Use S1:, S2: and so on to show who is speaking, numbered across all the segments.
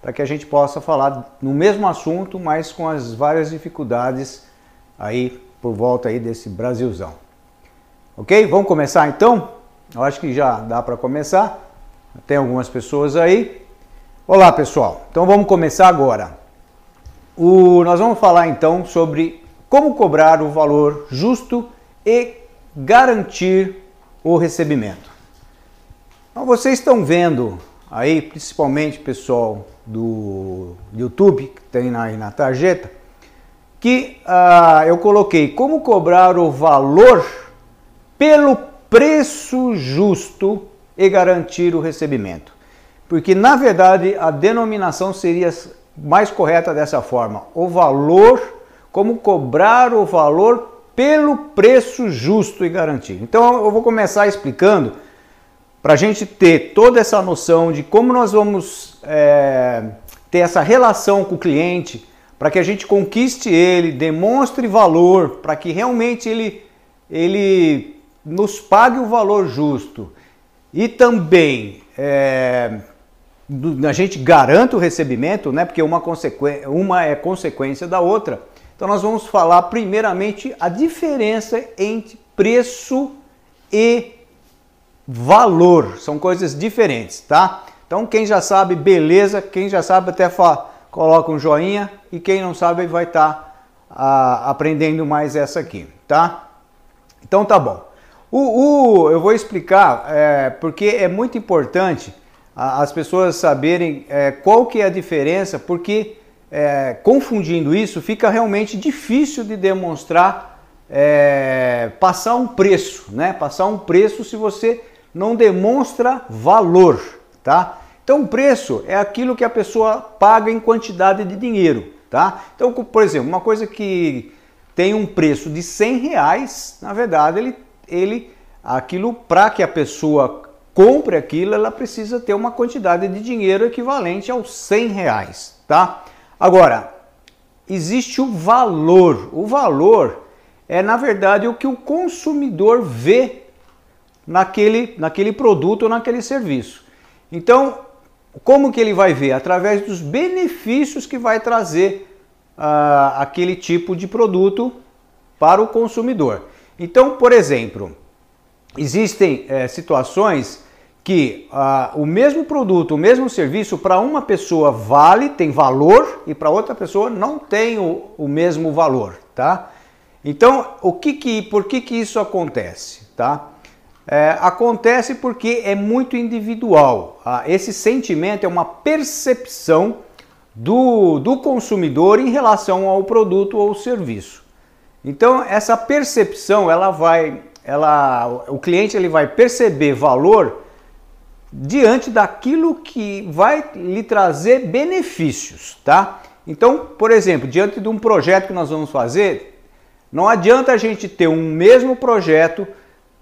S1: para que a gente possa falar no mesmo assunto, mas com as várias dificuldades aí por volta aí desse Brasilzão. Ok? Vamos começar então? Eu acho que já dá para começar. Tem algumas pessoas aí. Olá pessoal, então vamos começar agora. O, nós vamos falar então sobre como cobrar o valor justo e garantir o recebimento. Então, vocês estão vendo aí, principalmente pessoal do YouTube que tem aí na tarjeta, que uh, eu coloquei como cobrar o valor pelo preço justo e garantir o recebimento. Porque na verdade a denominação seria mais correta dessa forma: o valor, como cobrar o valor pelo preço justo e garantir. Então eu vou começar explicando para a gente ter toda essa noção de como nós vamos é, ter essa relação com o cliente, para que a gente conquiste ele, demonstre valor, para que realmente ele, ele nos pague o valor justo e também é, a gente garanta o recebimento, né? Porque uma, uma é consequência da outra. Então nós vamos falar primeiramente a diferença entre preço e valor. São coisas diferentes, tá? Então quem já sabe, beleza. Quem já sabe até fala, coloca um joinha e quem não sabe vai estar tá, aprendendo mais essa aqui, tá? Então tá bom. O, o eu vou explicar é, porque é muito importante as pessoas saberem é, qual que é a diferença, porque é, confundindo isso fica realmente difícil de demonstrar, é, passar um preço, né? Passar um preço se você não demonstra valor, tá? Então preço é aquilo que a pessoa paga em quantidade de dinheiro, tá? Então, por exemplo, uma coisa que tem um preço de 100 reais, na verdade ele, ele aquilo para que a pessoa compre aquilo, ela precisa ter uma quantidade de dinheiro equivalente aos 100 reais, tá? Agora, existe o valor. O valor é, na verdade, o que o consumidor vê naquele, naquele produto ou naquele serviço. Então, como que ele vai ver? Através dos benefícios que vai trazer uh, aquele tipo de produto para o consumidor. Então, por exemplo, existem é, situações que ah, o mesmo produto, o mesmo serviço, para uma pessoa vale, tem valor, e para outra pessoa não tem o, o, mesmo valor, tá? Então, o que que, por que que isso acontece, tá? É, acontece porque é muito individual. Ah, esse sentimento é uma percepção do, do consumidor em relação ao produto ou serviço. Então, essa percepção, ela vai, ela, o cliente ele vai perceber valor diante daquilo que vai lhe trazer benefícios, tá? Então, por exemplo, diante de um projeto que nós vamos fazer, não adianta a gente ter um mesmo projeto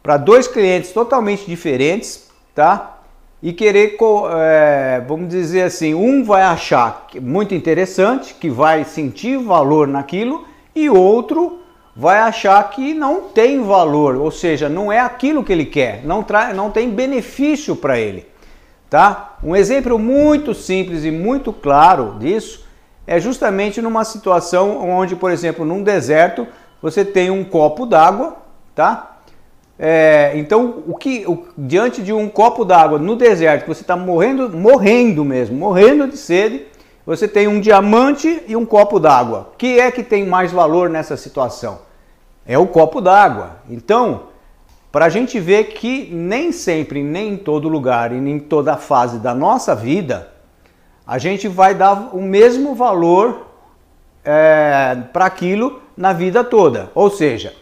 S1: para dois clientes totalmente diferentes, tá? E querer, é, vamos dizer assim, um vai achar muito interessante, que vai sentir valor naquilo, e outro vai achar que não tem valor, ou seja, não é aquilo que ele quer, não, não tem benefício para ele. Tá? Um exemplo muito simples e muito claro disso é justamente numa situação onde, por exemplo, num deserto, você tem um copo d'água, tá? É, então, o que o, diante de um copo d'água no deserto, você está morrendo, morrendo mesmo, morrendo de sede, você tem um diamante e um copo d'água. O que é que tem mais valor nessa situação? É o copo d'água. Então, para a gente ver que nem sempre, nem em todo lugar e nem em toda fase da nossa vida, a gente vai dar o mesmo valor é, para aquilo na vida toda. Ou seja,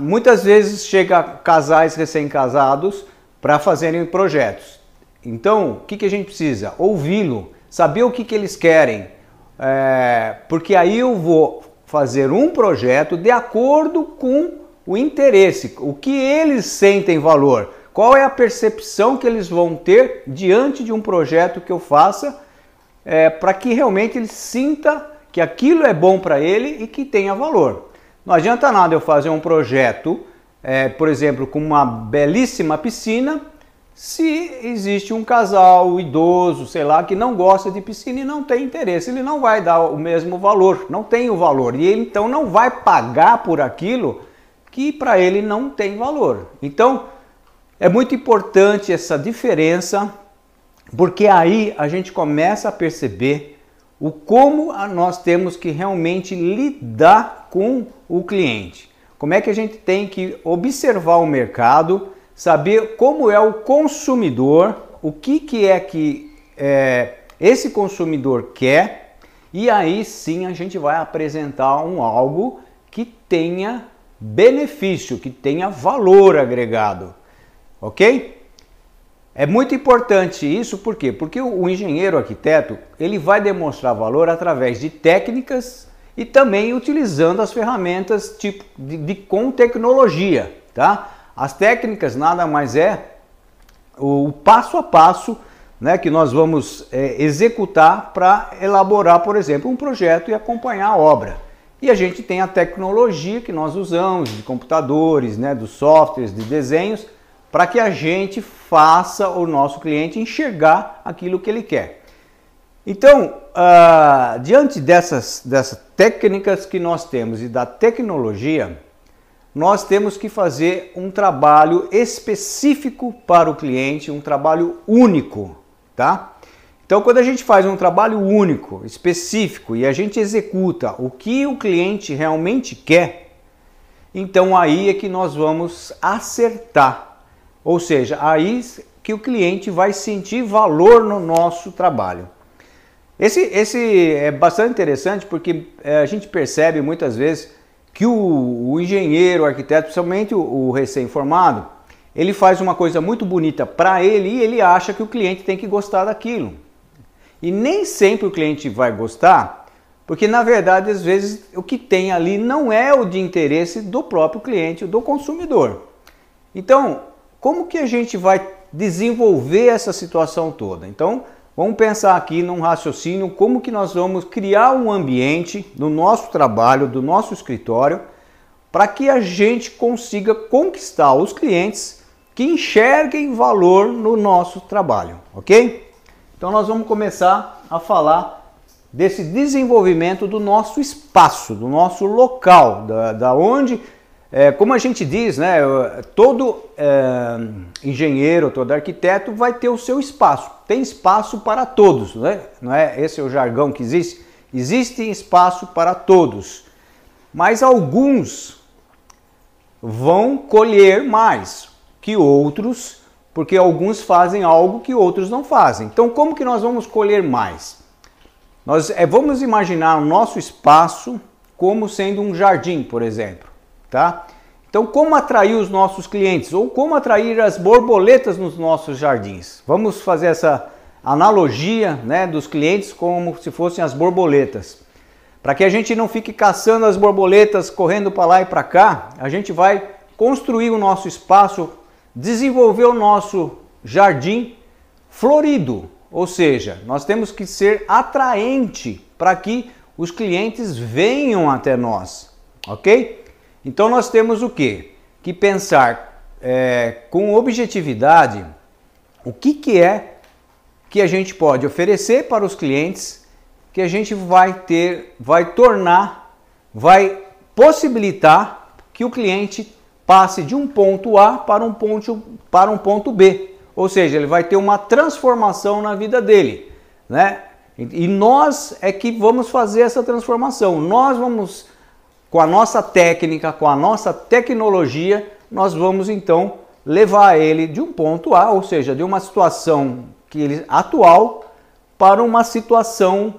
S1: muitas vezes chega casais recém-casados para fazerem projetos. Então, o que, que a gente precisa? Ouvi-lo, saber o que, que eles querem, é, porque aí eu vou fazer um projeto de acordo com o interesse, o que eles sentem valor, qual é a percepção que eles vão ter diante de um projeto que eu faça, é, para que realmente ele sinta que aquilo é bom para ele e que tenha valor. Não adianta nada eu fazer um projeto, é, por exemplo, com uma belíssima piscina, Se existe um casal idoso, sei lá, que não gosta de piscina e não tem interesse, ele não vai dar o mesmo valor, não tem o valor. E ele então não vai pagar por aquilo que para ele não tem valor. Então, é muito importante essa diferença, porque aí a gente começa a perceber o como nós temos que realmente lidar com o cliente. Como é que a gente tem que observar o mercado, saber como é o consumidor, o que, que é que é, esse consumidor quer, e aí sim a gente vai apresentar um algo que tenha benefício, que tenha valor agregado ok? É muito importante isso, por quê? Porque o engenheiro arquiteto ele vai demonstrar valor através de técnicas e também utilizando as ferramentas tipo de, de com tecnologia, tá? As técnicas nada mais é o passo a passo né, que nós vamos é, executar para elaborar, por exemplo, um projeto e acompanhar a obra. E a gente tem a tecnologia que nós usamos, de computadores, né, dos softwares, de desenhos, para que a gente faça o nosso cliente enxergar aquilo que ele quer. Então, uh, diante dessas, dessas técnicas que nós temos e da tecnologia, nós temos que fazer um trabalho específico para o cliente, um trabalho único, tá? Então, quando a gente faz um trabalho único, específico e a gente executa o que o cliente realmente quer, então aí é que nós vamos acertar ou seja, aí que o cliente vai sentir valor no nosso trabalho. Esse, esse é bastante interessante porque é, a gente percebe muitas vezes que o, o engenheiro, o arquiteto, principalmente o, o recém-formado, ele faz uma coisa muito bonita para ele e ele acha que o cliente tem que gostar daquilo. E nem sempre o cliente vai gostar, porque na verdade, às vezes, o que tem ali não é o de interesse do próprio cliente, do consumidor. Então, como que a gente vai desenvolver essa situação toda? Então, vamos pensar aqui num raciocínio como que nós vamos criar um ambiente no nosso trabalho, do nosso escritório, para que a gente consiga conquistar os clientes que enxerguem valor no nosso trabalho, ok? Então nós vamos começar a falar desse desenvolvimento do nosso espaço, do nosso local, da, da onde é, como a gente diz, né, todo é, engenheiro, todo arquiteto vai ter o seu espaço. Tem espaço para todos, né? não é? Esse é o jargão que existe. Existe espaço para todos, mas alguns vão colher mais que outros, porque alguns fazem algo que outros não fazem. Então, como que nós vamos colher mais? Nós é, vamos imaginar o nosso espaço como sendo um jardim, por exemplo tá? Então, como atrair os nossos clientes ou como atrair as borboletas nos nossos jardins? Vamos fazer essa analogia, né, dos clientes como se fossem as borboletas. Para que a gente não fique caçando as borboletas correndo para lá e para cá, a gente vai construir o nosso espaço, desenvolver o nosso jardim florido, ou seja, nós temos que ser atraente para que os clientes venham até nós, ok? Então nós temos o que? Que pensar é, com objetividade o que, que é que a gente pode oferecer para os clientes que a gente vai ter, vai tornar, vai possibilitar que o cliente passe de um ponto A para um ponto, para um ponto B. Ou seja, ele vai ter uma transformação na vida dele, né? E nós é que vamos fazer essa transformação. Nós vamos com a nossa técnica, com a nossa tecnologia, nós vamos então levar ele de um ponto A, ou seja, de uma situação que ele atual para uma situação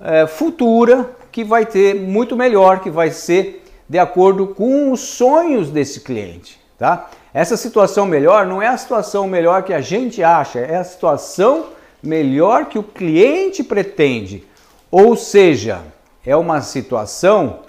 S1: é, futura que vai ter muito melhor, que vai ser de acordo com os sonhos desse cliente, tá? Essa situação melhor não é a situação melhor que a gente acha, é a situação melhor que o cliente pretende. Ou seja, é uma situação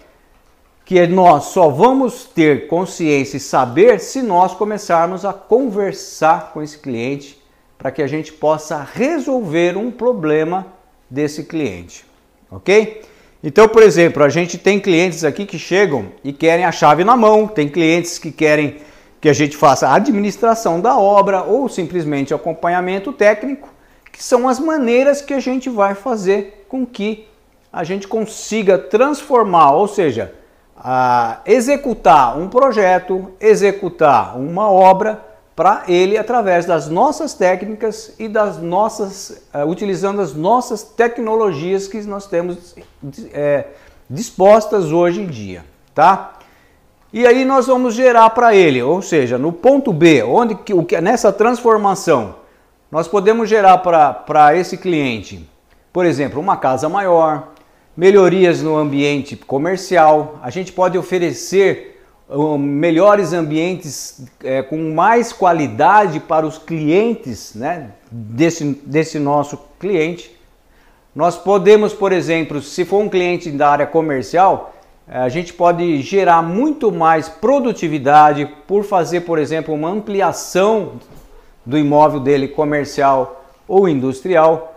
S1: que nós só vamos ter consciência e saber se nós começarmos a conversar com esse cliente para que a gente possa resolver um problema desse cliente, ok? Então, por exemplo, a gente tem clientes aqui que chegam e querem a chave na mão, tem clientes que querem que a gente faça a administração da obra ou simplesmente acompanhamento técnico, que são as maneiras que a gente vai fazer com que a gente consiga transformar, ou seja, executar um projeto, executar uma obra para ele através das nossas técnicas e das nossas, uh, utilizando as nossas tecnologias que nós temos é, dispostas hoje em dia, tá? E aí nós vamos gerar para ele, ou seja, no ponto B, onde que, o que nessa transformação nós podemos gerar para esse cliente, por exemplo, uma casa maior, melhorias no ambiente comercial, a gente pode oferecer melhores ambientes é, com mais qualidade para os clientes né, desse, desse nosso cliente. Nós podemos, por exemplo, se for um cliente da área comercial, é, a gente pode gerar muito mais produtividade por fazer, por exemplo, uma ampliação do imóvel dele comercial ou industrial.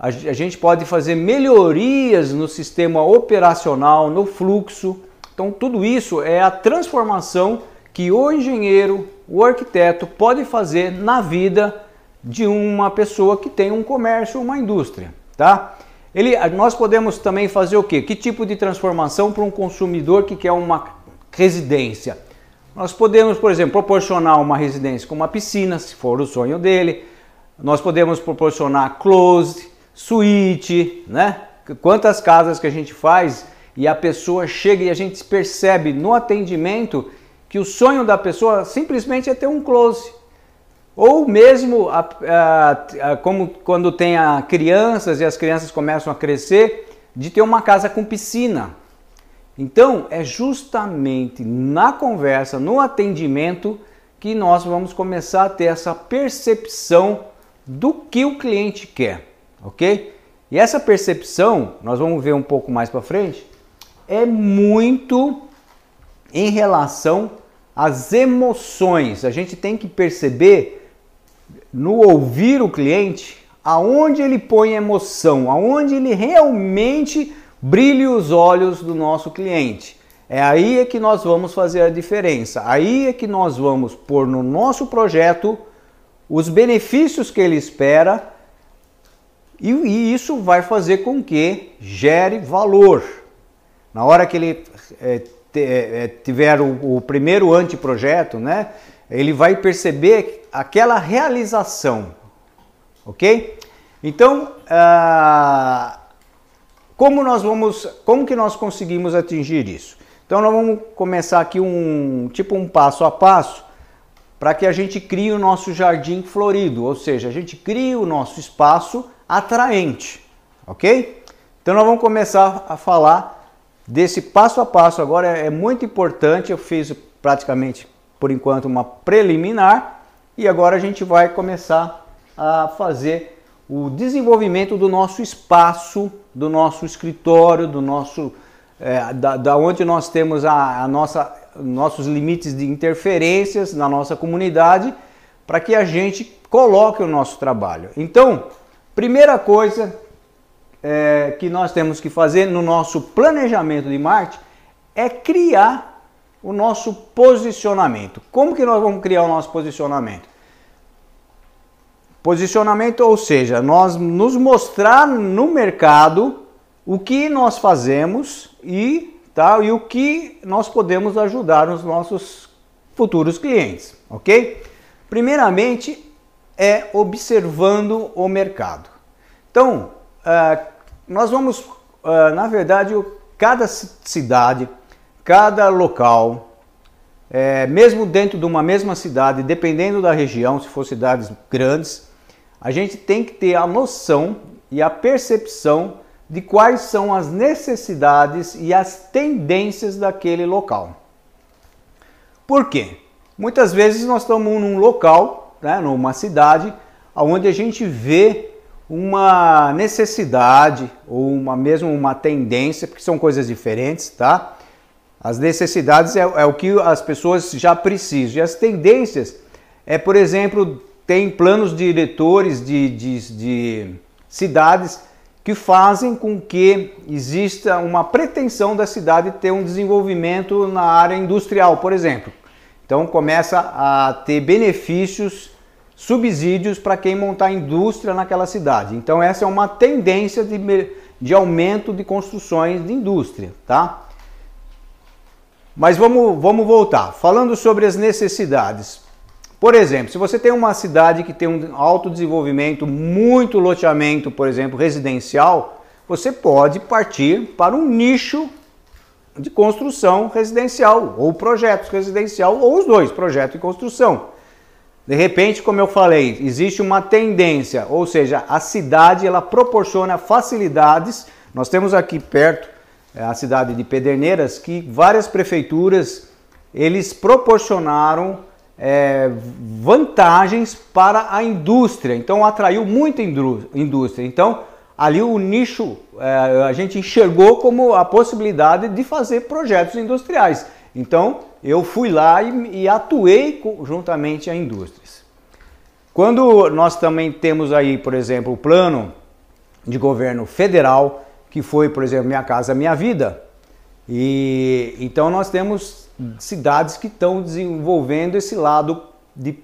S1: A gente pode fazer melhorias no sistema operacional, no fluxo então, tudo isso é a transformação que o engenheiro, o arquiteto pode fazer na vida de uma pessoa que tem um comércio, uma indústria, tá? Ele, nós podemos também fazer o quê? Que tipo de transformação para um consumidor que quer uma residência? Nós podemos, por exemplo, proporcionar uma residência com uma piscina, se for o sonho dele. Nós podemos proporcionar closed, suíte, né? Quantas casas que a gente faz e a pessoa chega e a gente percebe no atendimento que o sonho da pessoa simplesmente é ter um close. Ou mesmo a, a, a, como quando tem crianças e as crianças começam a crescer, de ter uma casa com piscina. Então é justamente na conversa, no atendimento, que nós vamos começar a ter essa percepção do que o cliente quer, ok? E essa percepção, nós vamos ver um pouco mais para frente, é muito em relação às emoções. A gente tem que perceber no ouvir o cliente aonde ele põe emoção, aonde ele realmente brilha os olhos do nosso cliente. É aí é que nós vamos fazer a diferença. Aí é que nós vamos pôr no nosso projeto os benefícios que ele espera e, e isso vai fazer com que gere valor. Na hora que ele é, é, tiver o, o, primeiro anteprojeto, né, ele vai perceber aquela realização, ok? Então, ah, como nós vamos, como que nós conseguimos atingir isso? Então, nós vamos começar aqui um tipo um passo a passo para que a gente crie o nosso jardim florido, ou seja, a gente crie o nosso espaço atraente, ok? Então, nós vamos começar a falar desse passo a passo agora é, é muito importante. Eu fiz praticamente por enquanto uma preliminar e agora a gente vai começar a fazer o desenvolvimento do nosso espaço, do nosso escritório, do nosso é, da, da, onde nós temos a, a nossa nossos limites de interferências na nossa comunidade para que a gente coloque o nosso trabalho. Então, primeira coisa é, que nós temos que fazer no nosso planejamento de marketing é criar o nosso posicionamento. Como que nós vamos criar o nosso posicionamento? Posicionamento, ou seja, nós nos mostrar no mercado o que nós fazemos e, tá, e o que nós podemos ajudar os nossos futuros clientes, ok? Primeiramente é observando o mercado. Então, uh, nós vamos, uh, na verdade, cada cidade, cada local, é, mesmo dentro de uma mesma cidade, dependendo da região, se for cidades grandes, a gente tem que ter a noção e a percepção de quais são as necessidades e as tendências daquele local. Por quê? Muitas vezes nós estamos num local, né, numa cidade, onde a gente vê uma necessidade ou uma mesmo uma tendência, porque são coisas diferentes, tá? As necessidades é, é, o que as pessoas já precisam. E as tendências é, por exemplo, tem planos diretores de, de, de cidades que fazem com que exista uma pretensão da cidade ter um desenvolvimento na área industrial, por exemplo. Então começa a ter benefícios, subsídios para quem montar indústria naquela cidade. Então essa é uma tendência de, de aumento de construções de indústria, tá? Mas vamos, vamos voltar. Falando sobre as necessidades. Por exemplo, se você tem uma cidade que tem um alto desenvolvimento, muito loteamento, por exemplo, residencial, você pode partir para um nicho de construção residencial, ou projetos residencial, ou os dois, projeto e construção. De repente, como eu falei, existe uma tendência, ou seja, a cidade ela proporciona facilidades. Nós temos aqui perto é, a cidade de Pederneiras que várias prefeituras eles proporcionaram é, vantagens para a indústria. Então atraiu muita indústria. Então ali o nicho é, a gente enxergou como a possibilidade de fazer projetos industriais. Então eu fui lá e, e atuei juntamente a indústrias. Quando nós também temos aí, por exemplo, o plano de governo federal, que foi, por exemplo, Minha Casa Minha Vida, e então nós temos cidades que estão desenvolvendo esse lado de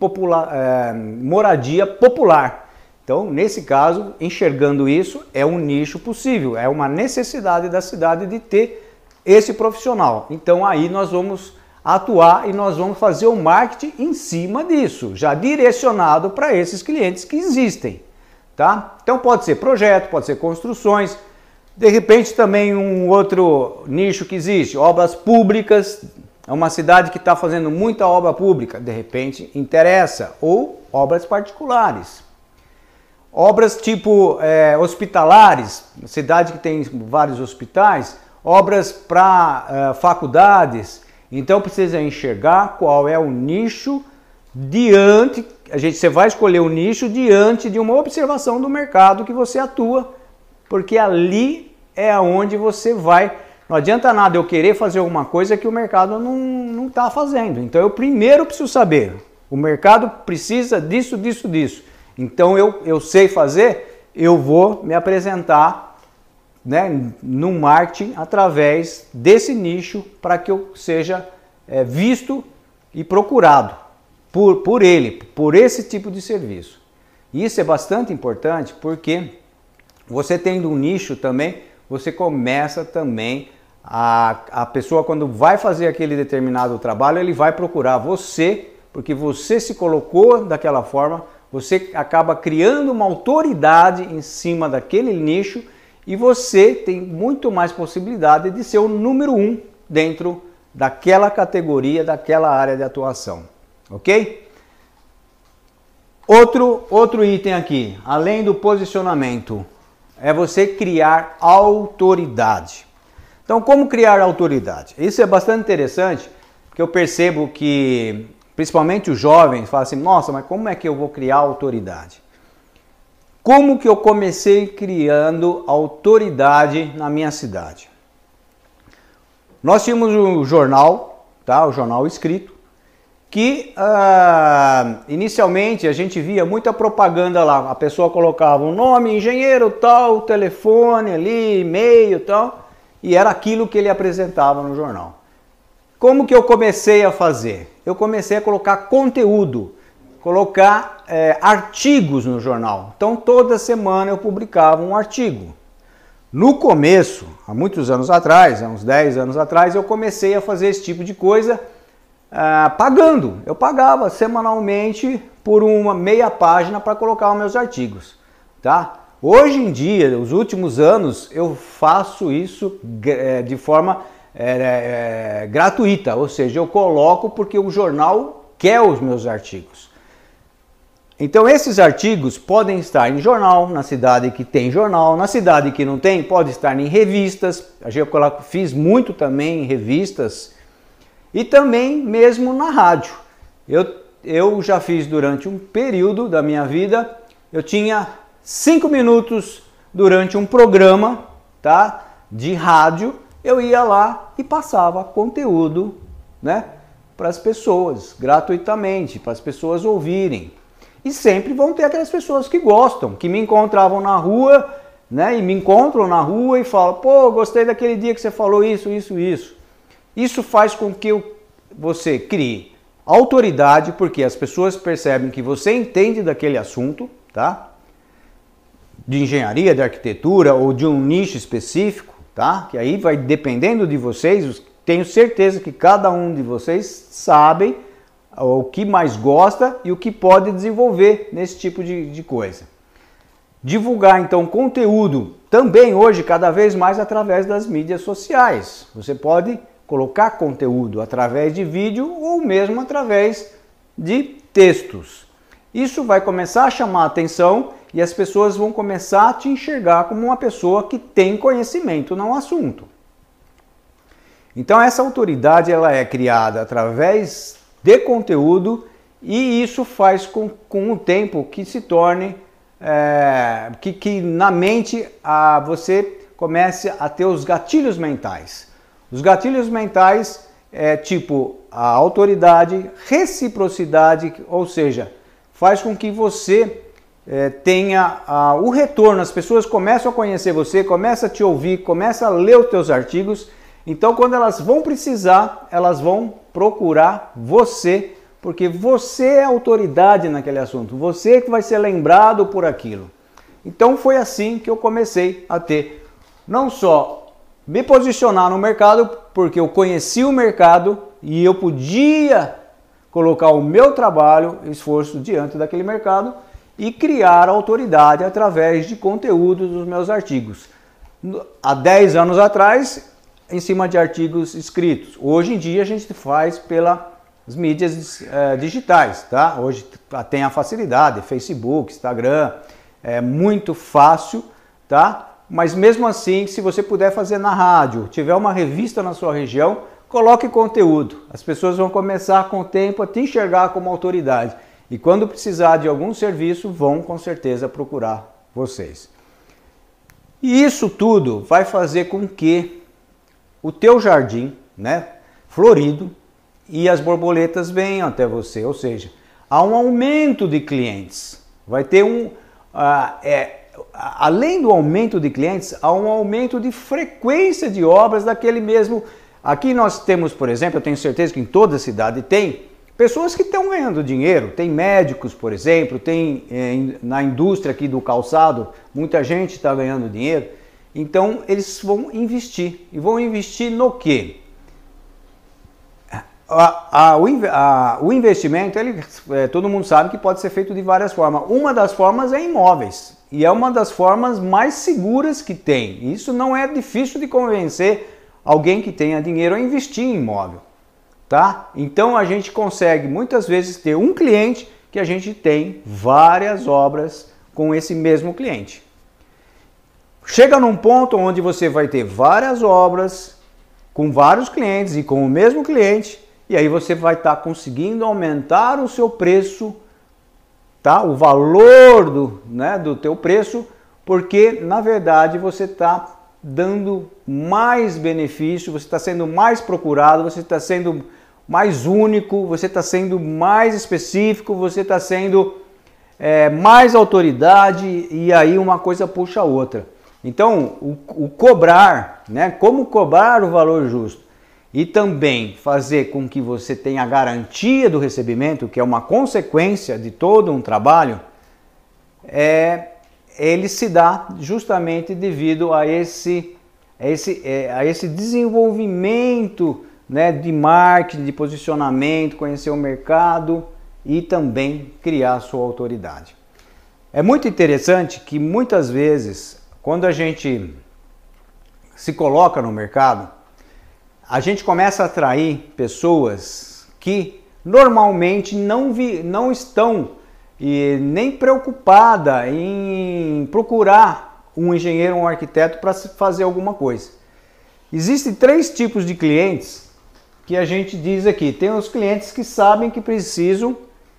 S1: é, moradia popular. Então, nesse caso, enxergando isso, é um nicho possível, é uma necessidade da cidade de ter esse profissional. Então, aí nós vamos atuar e nós vamos fazer o marketing em cima disso, já direcionado para esses clientes que existem, tá? Então, pode ser projeto, pode ser construções, de repente também um outro nicho que existe, obras públicas, é uma cidade que está fazendo muita obra pública, de repente interessa, ou obras particulares. Obras tipo é, hospitalares, cidade que tem vários hospitais, obras para é, faculdades. Então precisa enxergar qual é o nicho diante, a gente você vai escolher o nicho diante de uma observação do mercado que você atua, porque ali é onde você vai não adianta nada eu querer fazer alguma coisa que o mercado não está fazendo. Então eu primeiro preciso saber, o mercado precisa disso, disso, disso. Então eu, eu sei fazer, eu vou me apresentar né, no marketing através desse nicho para que eu seja é, visto e procurado por, por ele, por esse tipo de serviço. Isso é bastante importante porque você tendo um nicho também, você começa também a, a pessoa, quando vai fazer aquele determinado trabalho, ele vai procurar você, porque você se colocou daquela forma, você acaba criando uma autoridade em cima daquele nicho e você tem muito mais possibilidade de ser o número um dentro daquela categoria, daquela área de atuação. Ok? Outro, outro item aqui, além do posicionamento, é você criar autoridade. Então, como criar autoridade? Isso é bastante interessante, porque eu percebo que, principalmente os jovens, falam assim: nossa, mas como é que eu vou criar autoridade? Como que eu comecei criando autoridade na minha cidade? Nós tínhamos um jornal, tá? o jornal escrito, que uh, inicialmente a gente via muita propaganda lá. A pessoa colocava um nome, engenheiro tal, telefone ali, e-mail tal e era aquilo que ele apresentava no jornal. Como que eu comecei a fazer? Eu comecei a colocar conteúdo, colocar é, artigos no jornal. Então toda semana eu publicava um artigo. No começo, há muitos anos atrás, há uns 10 anos atrás, eu comecei a fazer esse tipo de coisa ah, pagando. Eu pagava semanalmente por uma meia página para colocar os meus artigos, tá? Hoje em dia, os últimos anos, eu faço isso é, de forma é, é, gratuita, ou seja, eu coloco porque o jornal quer os meus artigos. Então esses artigos podem estar em jornal, na cidade que tem jornal, na cidade que não tem, pode estar em revistas. Eu fiz muito também em revistas e também mesmo na rádio. Eu, eu já fiz durante um período da minha vida, eu tinha cinco minutos durante um programa tá, de rádio, eu ia lá e passava conteúdo né, para as pessoas, gratuitamente, para as pessoas ouvirem. E sempre vão ter aquelas pessoas que gostam, que me encontravam na rua, né, e me encontram na rua e falam: pô, gostei daquele dia que você falou isso, isso, isso. Isso faz com que você crie autoridade, porque as pessoas percebem que você entende daquele assunto, tá? De engenharia, de arquitetura ou de um nicho específico, tá? Que aí vai dependendo de vocês, tenho certeza que cada um de vocês sabem o que mais gosta e o que pode desenvolver nesse tipo de, de coisa. Divulgar então conteúdo também hoje cada vez mais através das mídias sociais. Você pode colocar conteúdo através de vídeo ou mesmo através de textos. Isso vai começar a chamar a atenção e as pessoas vão começar a te enxergar como uma pessoa que tem conhecimento no assunto. Então essa autoridade ela é criada através de conteúdo e isso faz com, com o tempo que se torne é, que, que na mente a, você comece a ter os gatilhos mentais. Os gatilhos mentais é tipo a autoridade, reciprocidade, ou seja, faz com que você é, tenha a, o retorno, as pessoas começam a conhecer você, começam a te ouvir, começam a ler os teus artigos. Então, quando elas vão precisar, elas vão procurar você, porque você é autoridade naquele assunto, você que vai ser lembrado por aquilo. Então foi assim que eu comecei a ter não só me posicionar no mercado, porque eu conheci o mercado e eu podia colocar o meu trabalho, esforço diante daquele mercado e criar autoridade através de conteúdo dos meus artigos. Há 10 anos atrás, em cima de artigos escritos. Hoje em dia a gente faz pelas mídias é, digitais, tá? Hoje tem a facilidade, Facebook, Instagram, é muito fácil, tá? Mas mesmo assim, se você puder fazer na rádio, tiver uma revista na sua região, coloque conteúdo. As pessoas vão começar com o tempo a te enxergar como autoridade. E quando precisar de algum serviço, vão com certeza procurar vocês. E isso tudo vai fazer com que o teu jardim, né, florido, e as borboletas venham até você, ou seja, há um aumento de clientes. Vai ter um, uh, é, além do aumento de clientes, há um aumento de frequência de obras daquele mesmo. Aqui nós temos, por exemplo, eu tenho certeza que em toda cidade tem pessoas que estão ganhando dinheiro. Tem médicos, por exemplo, tem é, na indústria aqui do calçado, muita gente está ganhando dinheiro. Então eles vão investir. E vão investir no quê? A, a, o, a, o, investimento, ele, é, todo mundo sabe que pode ser feito de várias formas. Uma das formas é imóveis. E é uma das formas mais seguras que tem. Isso não é difícil de convencer alguém que tenha dinheiro a investir em imóvel. Tá? Então a gente consegue muitas vezes ter um cliente que a gente tem várias obras com esse mesmo cliente. Chega num ponto onde você vai ter várias obras com vários clientes e com o mesmo cliente, e aí você vai estar tá conseguindo aumentar o seu preço, tá? O valor do, né, do teu preço, porque na verdade você está dando mais benefício, você está sendo mais procurado, você está sendo mais único, você está sendo mais específico, você está sendo é, mais autoridade e aí uma coisa puxa a outra. Então, o, o cobrar, né? Como cobrar o valor justo e também fazer com que você tenha a garantia do recebimento, que é uma consequência de todo um trabalho, é, ele se dá justamente devido a esse, a esse, é, a esse desenvolvimento né, de marketing, de posicionamento, conhecer o mercado e também criar sua autoridade. É muito interessante que muitas vezes quando a gente se coloca no mercado, a gente começa a atrair pessoas que normalmente não, vi, não estão e nem preocupada em procurar um engenheiro ou um arquiteto para fazer alguma coisa. Existem três tipos de clientes que a gente diz aqui. Tem os clientes que sabem que precisam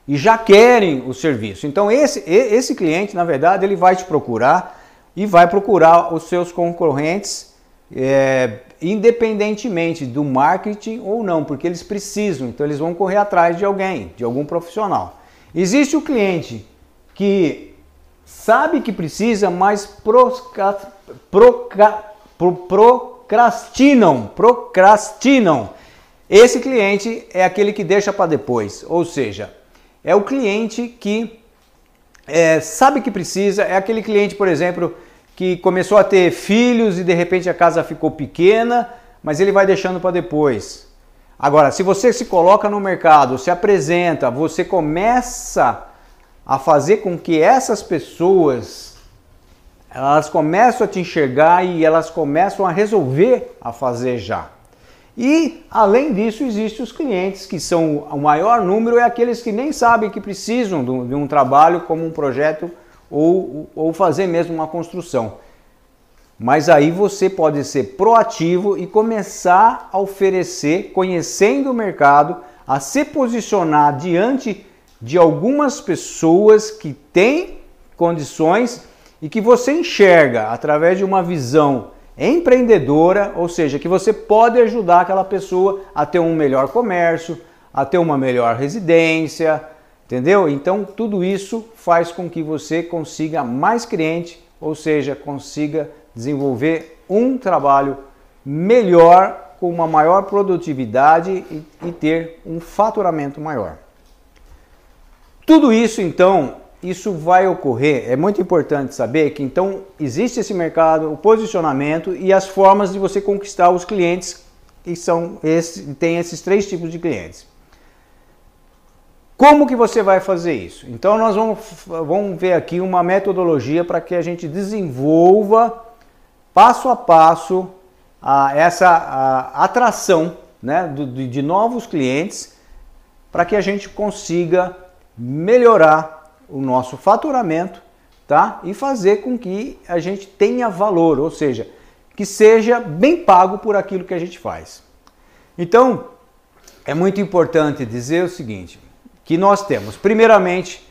S1: e já querem o serviço. Então esse, esse cliente, na verdade, ele vai te procurar e vai procurar os seus concorrentes é, independentemente do marketing ou não, porque eles precisam, então eles vão correr atrás de alguém, de algum profissional. Existe o cliente que sabe que precisa, mas procrastinam, procrastinam. Esse cliente é aquele que deixa para depois, ou seja, é o cliente que é, sabe que precisa, é aquele cliente, por exemplo, que começou a ter filhos e de repente a casa ficou pequena, mas ele vai deixando para depois. Agora, se você se coloca no mercado, se apresenta, você começa a fazer com que essas pessoas elas começam a te enxergar e elas começam a resolver a fazer já. E além disso, existem os clientes que são o maior número é aqueles que nem sabem que precisam de um trabalho como um projeto ou, ou fazer mesmo uma construção. Mas aí você pode ser proativo e começar a oferecer, conhecendo o mercado, a se posicionar diante de algumas pessoas que têm condições e que você enxerga através de uma visão empreendedora, ou seja, que você pode ajudar aquela pessoa a ter um melhor comércio, a ter uma melhor residência, entendeu? Então tudo isso faz com que você consiga mais cliente, ou seja, consiga desenvolver um trabalho melhor, com uma maior produtividade e, e ter um faturamento maior. Tudo isso então isso vai ocorrer, é muito importante saber que então existe esse mercado, o posicionamento e as formas de você conquistar os clientes que são esse, tem esses três tipos de clientes. Como que você vai fazer isso? Então nós vamos, vamos ver aqui uma metodologia para que a gente desenvolva passo a passo a, essa a, atração né, de, de novos clientes para que a gente consiga melhorar o nosso faturamento, tá? E fazer com que a gente tenha valor, ou seja, que seja bem pago por aquilo que a gente faz. Então, é muito importante dizer o seguinte, que nós temos, primeiramente,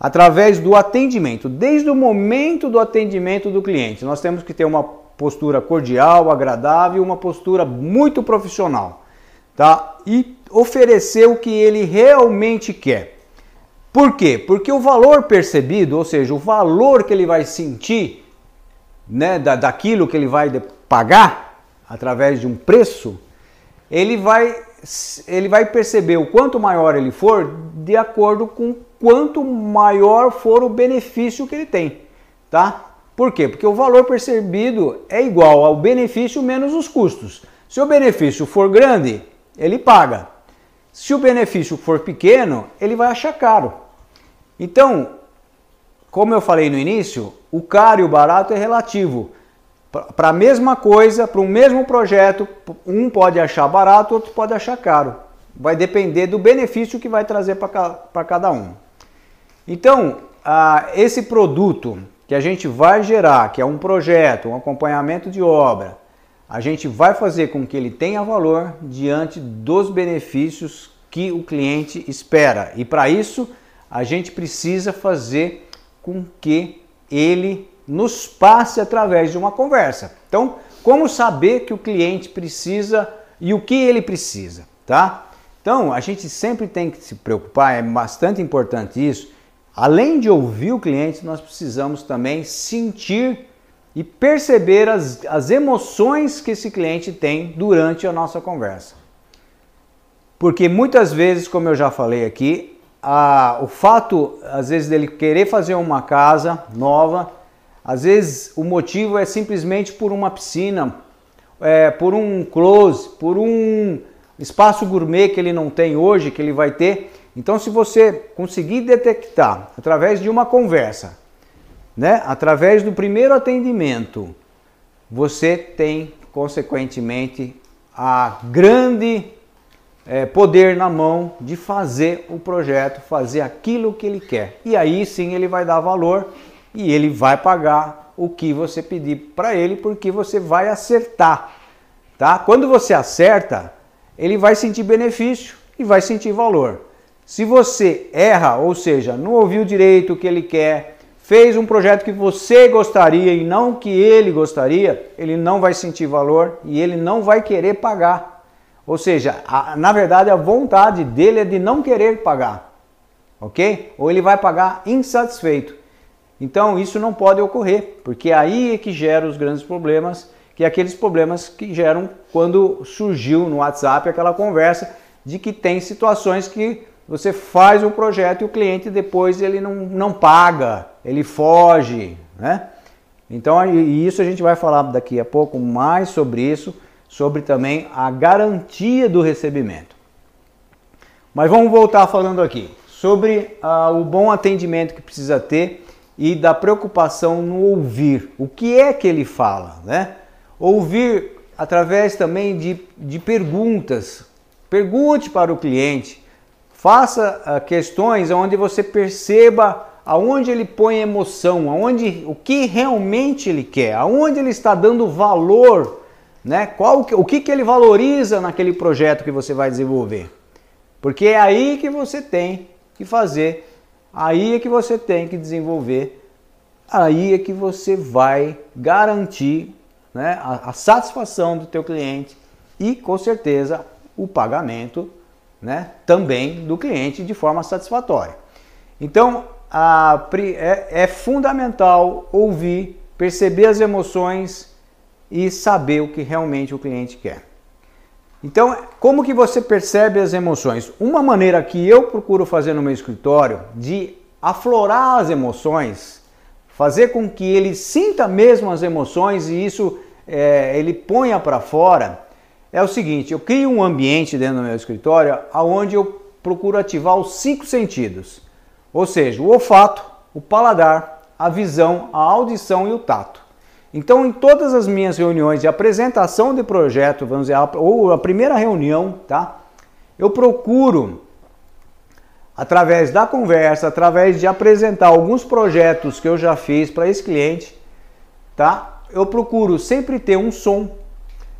S1: através do atendimento, desde o momento do atendimento do cliente, nós temos que ter uma postura cordial, agradável, uma postura muito profissional, tá? E oferecer o que ele realmente quer. Por quê? Porque o valor percebido, ou seja, o valor que ele vai sentir né, da, daquilo que ele vai pagar através de um preço, ele vai, ele vai perceber o quanto maior ele for de acordo com quanto maior for o benefício que ele tem, tá? Por quê? Porque o valor percebido é igual ao benefício menos os custos. Se o benefício for grande, ele paga. Se o benefício for pequeno, ele vai achar caro. Então, como eu falei no início, o caro e o barato é relativo. Para a mesma coisa, para o mesmo projeto, um pode achar barato, outro pode achar caro. Vai depender do benefício que vai trazer para cada um. Então, esse produto que a gente vai gerar, que é um projeto, um acompanhamento de obra, a gente vai fazer com que ele tenha valor diante dos benefícios que o cliente espera. E para isso, a gente precisa fazer com que ele nos passe através de uma conversa. Então, como saber que o cliente precisa e o que ele precisa, tá? Então, a gente sempre tem que se preocupar, é bastante importante isso. Além de ouvir o cliente, nós precisamos também sentir e perceber as, as emoções que esse cliente tem durante a nossa conversa. Porque muitas vezes, como eu já falei aqui, a, o fato, às vezes, dele querer fazer uma casa nova, às vezes o motivo é simplesmente por uma piscina, é, por um close, por um espaço gourmet que ele não tem hoje, que ele vai ter. Então, se você conseguir detectar através de uma conversa, né, através do primeiro atendimento, você tem, consequentemente, a grande é, poder na mão de fazer o projeto, fazer aquilo que ele quer. E aí sim ele vai dar valor e ele vai pagar o que você pedir para ele, porque você vai acertar. Tá? Quando você acerta, ele vai sentir benefício e vai sentir valor. Se você erra, ou seja, não ouviu direito o que ele quer, fez um projeto que você gostaria e não que ele gostaria, ele não vai sentir valor e ele não vai querer pagar. Ou seja, a, na verdade a vontade dele é de não querer pagar, ok? Ou ele vai pagar insatisfeito. Então isso não pode ocorrer, porque aí é que gera os grandes problemas que é aqueles problemas que geram quando surgiu no WhatsApp aquela conversa de que tem situações que você faz um projeto e o cliente depois ele não, não paga, ele foge, né? Então, isso a gente vai falar daqui a pouco mais sobre isso, sobre também a garantia do recebimento. Mas vamos voltar falando aqui sobre ah, o bom atendimento que precisa ter e da preocupação no ouvir. O que é que ele fala, né? Ouvir através também de, de perguntas. Pergunte para o cliente, faça uh, questões onde você perceba aonde ele põe emoção, aonde o que realmente ele quer, aonde ele está dando valor, né? Qual o que, que ele valoriza naquele projeto que você vai desenvolver? Porque é aí que você tem que fazer, aí é que você tem que desenvolver, aí é que você vai garantir né, a, a satisfação do teu cliente e com certeza o pagamento né, também do cliente de forma satisfatória. Então a, é, é fundamental ouvir, perceber as emoções e saber o que realmente o cliente quer. Então, como que você percebe as emoções? Uma maneira que eu procuro fazer no meu escritório de aflorar as emoções fazer com que ele sinta mesmo as emoções e isso é, ele ponha para fora, é o seguinte: eu crio um ambiente dentro do meu escritório onde eu procuro ativar os cinco sentidos, ou seja, o olfato, o paladar, a visão, a audição e o tato. Então, em todas as minhas reuniões de apresentação de projeto, vamos dizer, ou a primeira reunião, tá? Eu procuro através da conversa, através de apresentar alguns projetos que eu já fiz para esse cliente, tá? Eu procuro sempre ter um som,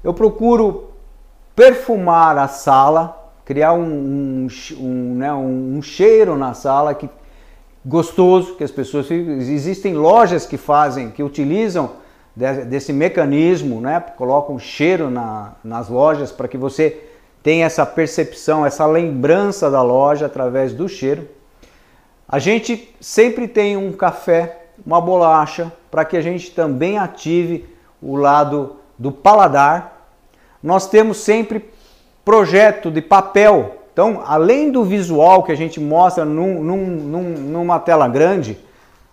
S1: eu procuro perfumar a sala, criar um, um, um, né, um, cheiro na sala que gostoso, que as pessoas existem lojas que fazem, que utilizam desse mecanismo, né? Colocam cheiro na, nas lojas para que você tem essa percepção, essa lembrança da loja através do cheiro. A gente sempre tem um café, uma bolacha, para que a gente também ative o lado do paladar. Nós temos sempre projeto de papel. Então, além do visual que a gente mostra num, num, num, numa tela grande,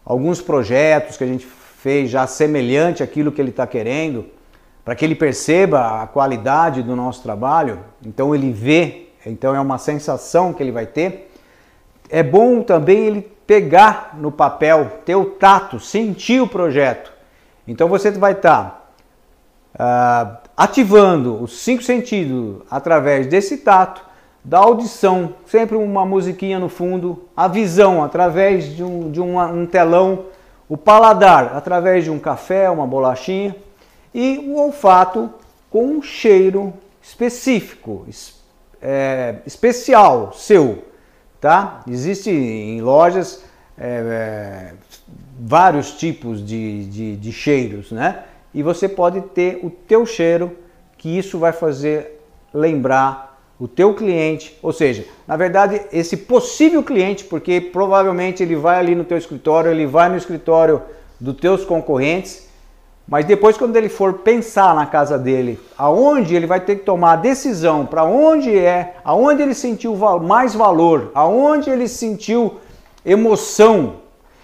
S1: alguns projetos que a gente fez já semelhante àquilo que ele está querendo, para que ele perceba a qualidade do nosso trabalho, então ele vê, então é uma sensação que ele vai ter. É bom também ele pegar no papel, ter o tato, sentir o projeto. Então você vai estar tá, uh, ativando os cinco sentidos através desse tato, da audição, sempre uma musiquinha no fundo, a visão através de um, de um telão, o paladar através de um café, uma bolachinha e o olfato com um cheiro específico, é, especial seu, tá? Existe em lojas é, é, vários tipos de, de, de cheiros, né? E você pode ter o teu cheiro, que isso vai fazer lembrar o teu cliente, ou seja, na verdade esse possível cliente, porque provavelmente ele vai ali no teu escritório, ele vai no escritório dos teus concorrentes mas depois, quando ele for pensar na casa dele, aonde ele vai ter que tomar a decisão, para onde é, aonde ele sentiu mais valor, aonde ele sentiu emoção.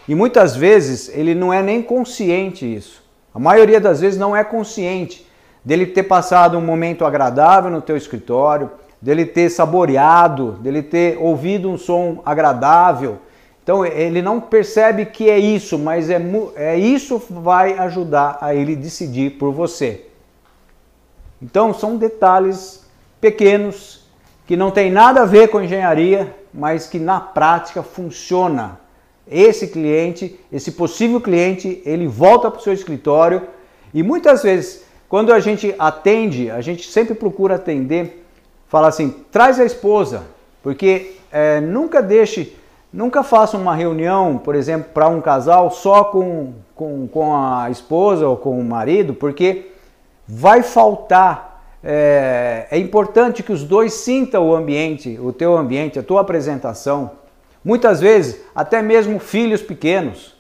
S1: E muitas vezes ele não é nem consciente isso. A maioria das vezes não é consciente dele ter passado um momento agradável no teu escritório, dele ter saboreado, dele ter ouvido um som agradável, então ele não percebe que é isso, mas é, é isso vai ajudar a ele decidir por você. Então são detalhes pequenos que não tem nada a ver com engenharia, mas que na prática funciona. Esse cliente, esse possível cliente, ele volta para o seu escritório e muitas vezes quando a gente atende, a gente sempre procura atender, fala assim, traz a esposa, porque é, nunca deixe Nunca faça uma reunião, por exemplo, para um casal só com, com, com a esposa ou com o marido, porque vai faltar. É, é importante que os dois sintam o ambiente, o teu ambiente, a tua apresentação. Muitas vezes, até mesmo filhos pequenos.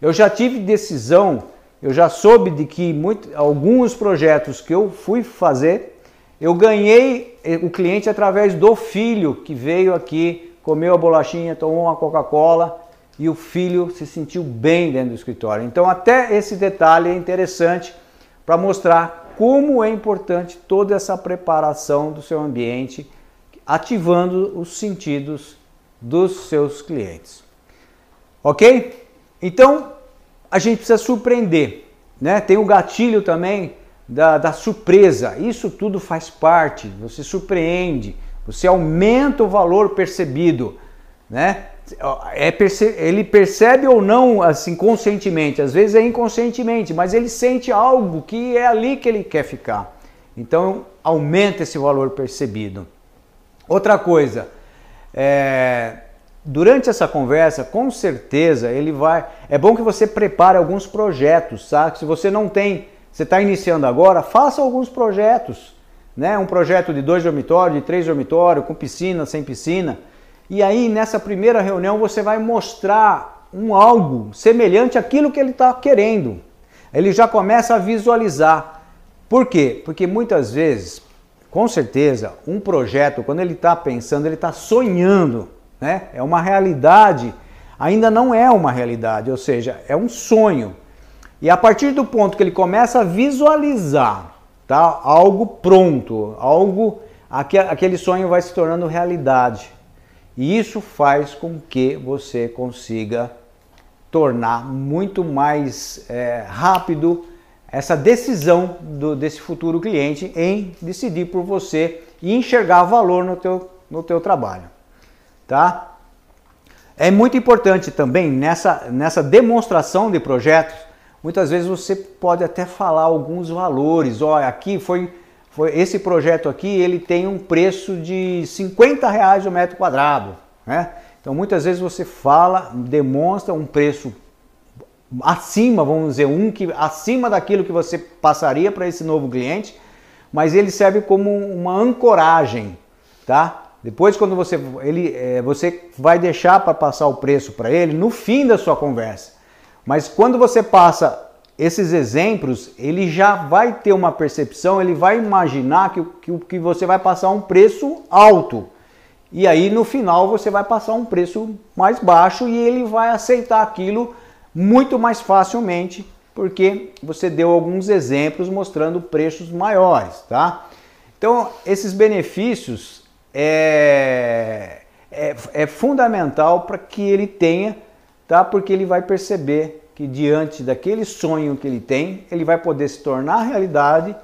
S1: Eu já tive decisão eu já soube de que muito, alguns projetos que eu fui fazer, eu ganhei eh, o cliente através do filho que veio aqui, comeu a bolachinha, tomou uma Coca-Cola e o filho se sentiu bem dentro do escritório. Então, até esse detalhe é interessante para mostrar como é importante toda essa preparação do seu ambiente, ativando os sentidos dos seus clientes. Ok? Então, a gente precisa surpreender. Né? Tem o gatilho também da, da surpresa. Isso tudo faz parte. Você surpreende, você aumenta o valor percebido. Né? É perce ele percebe ou não assim conscientemente, às vezes é inconscientemente, mas ele sente algo que é ali que ele quer ficar. Então aumenta esse valor percebido. Outra coisa, é, durante essa conversa, com certeza ele vai. É bom que você prepare alguns projetos, sabe? Se você não tem, você está iniciando agora, faça alguns projetos, né? Um projeto de dois dormitórios, de três dormitórios, com piscina, sem piscina. E aí nessa primeira reunião você vai mostrar um algo semelhante àquilo que ele está querendo. Ele já começa a visualizar. Por quê? Porque muitas vezes, com certeza, um projeto, quando ele está pensando, ele está sonhando né? É uma realidade, ainda não é uma realidade, ou seja, é um sonho. E a partir do ponto que ele começa a visualizar, tá? Algo pronto, algo aquele sonho vai se tornando realidade. E isso faz com que você consiga tornar muito mais é, rápido essa decisão do, desse futuro cliente em decidir por você e enxergar valor no teu, no teu trabalho tá? É muito importante também nessa, nessa demonstração de projetos, muitas vezes você pode até falar alguns valores. Olha, aqui foi, foi esse projeto aqui, ele tem um preço de 50 reais o metro quadrado, né? Então muitas vezes você fala, demonstra um preço acima, vamos dizer, um que acima daquilo que você passaria para esse novo cliente, mas ele serve como uma ancoragem, tá? Depois, quando você, ele, é, você vai deixar para passar o preço para ele no fim da sua conversa. Mas quando você passa esses exemplos, ele já vai ter uma percepção, ele vai imaginar que, que, que você vai passar um preço alto. E aí no final você vai passar um preço mais baixo e ele vai aceitar aquilo muito mais facilmente, porque você deu alguns exemplos mostrando preços maiores, tá? Então, esses benefícios é, é, é fundamental para que ele tenha, tá? Porque ele vai perceber que diante daquele sonho que ele tem, ele vai poder se tornar realidade,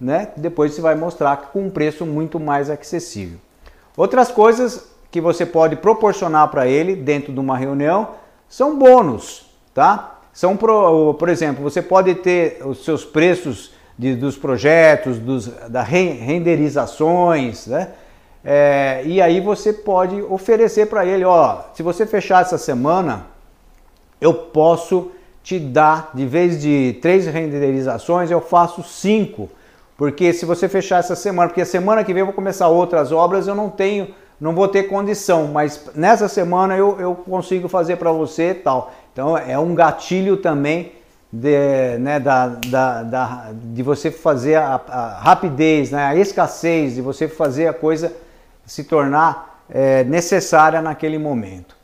S1: né? Depois você vai mostrar com um preço muito mais acessível. Outras coisas que você pode proporcionar para ele dentro de uma reunião são bônus, tá? São, por, por exemplo, você pode ter os seus preços de, dos projetos, dos, das renderizações, né? É, e aí você pode oferecer para ele, ó, se você fechar essa semana, eu posso te dar, de vez de três renderizações, eu faço cinco. Porque se você fechar essa semana, porque a semana que vem eu vou começar outras obras, eu não tenho, não vou ter condição, mas nessa semana eu, eu consigo fazer para você tal. Então é um gatilho também de, né, da, da, da, de você fazer a, a rapidez, né, a escassez, de você fazer a coisa se tornar é, necessária naquele momento.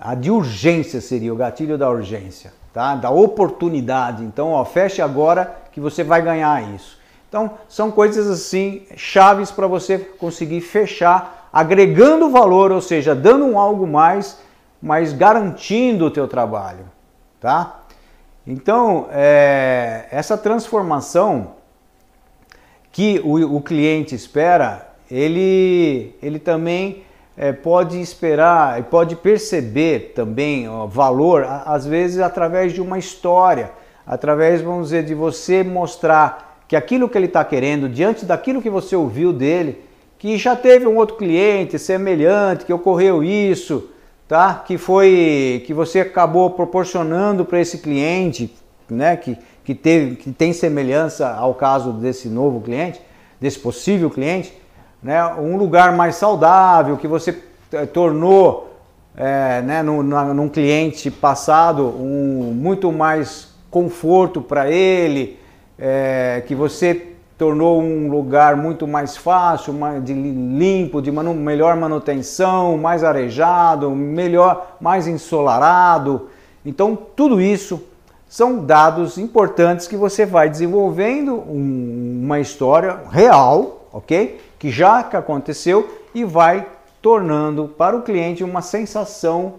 S1: A de urgência seria o gatilho da urgência, tá? da oportunidade. Então, ó, feche agora que você vai ganhar isso. Então, são coisas assim, chaves para você conseguir fechar, agregando valor, ou seja, dando um algo mais, mas garantindo o teu trabalho, tá? Então, é, essa transformação que o, o cliente espera ele, ele também é, pode esperar, pode perceber também o valor, às vezes através de uma história, através, vamos dizer, de você mostrar que aquilo que ele está querendo, diante daquilo que você ouviu dele, que já teve um outro cliente semelhante, que ocorreu isso, tá? Que foi que você acabou proporcionando para esse cliente, né? Que, que, teve, que tem semelhança ao caso desse novo cliente, desse possível cliente né, um lugar mais saudável, que você eh, tornou é, né, num, num cliente passado um, muito mais conforto para ele, é, que você tornou um lugar muito mais fácil, mais de limpo, de manu melhor manutenção, mais arejado, melhor, mais ensolarado. Então, tudo isso são dados importantes que você vai desenvolvendo um, uma história real, ok? Que já aconteceu e vai tornando para o cliente uma sensação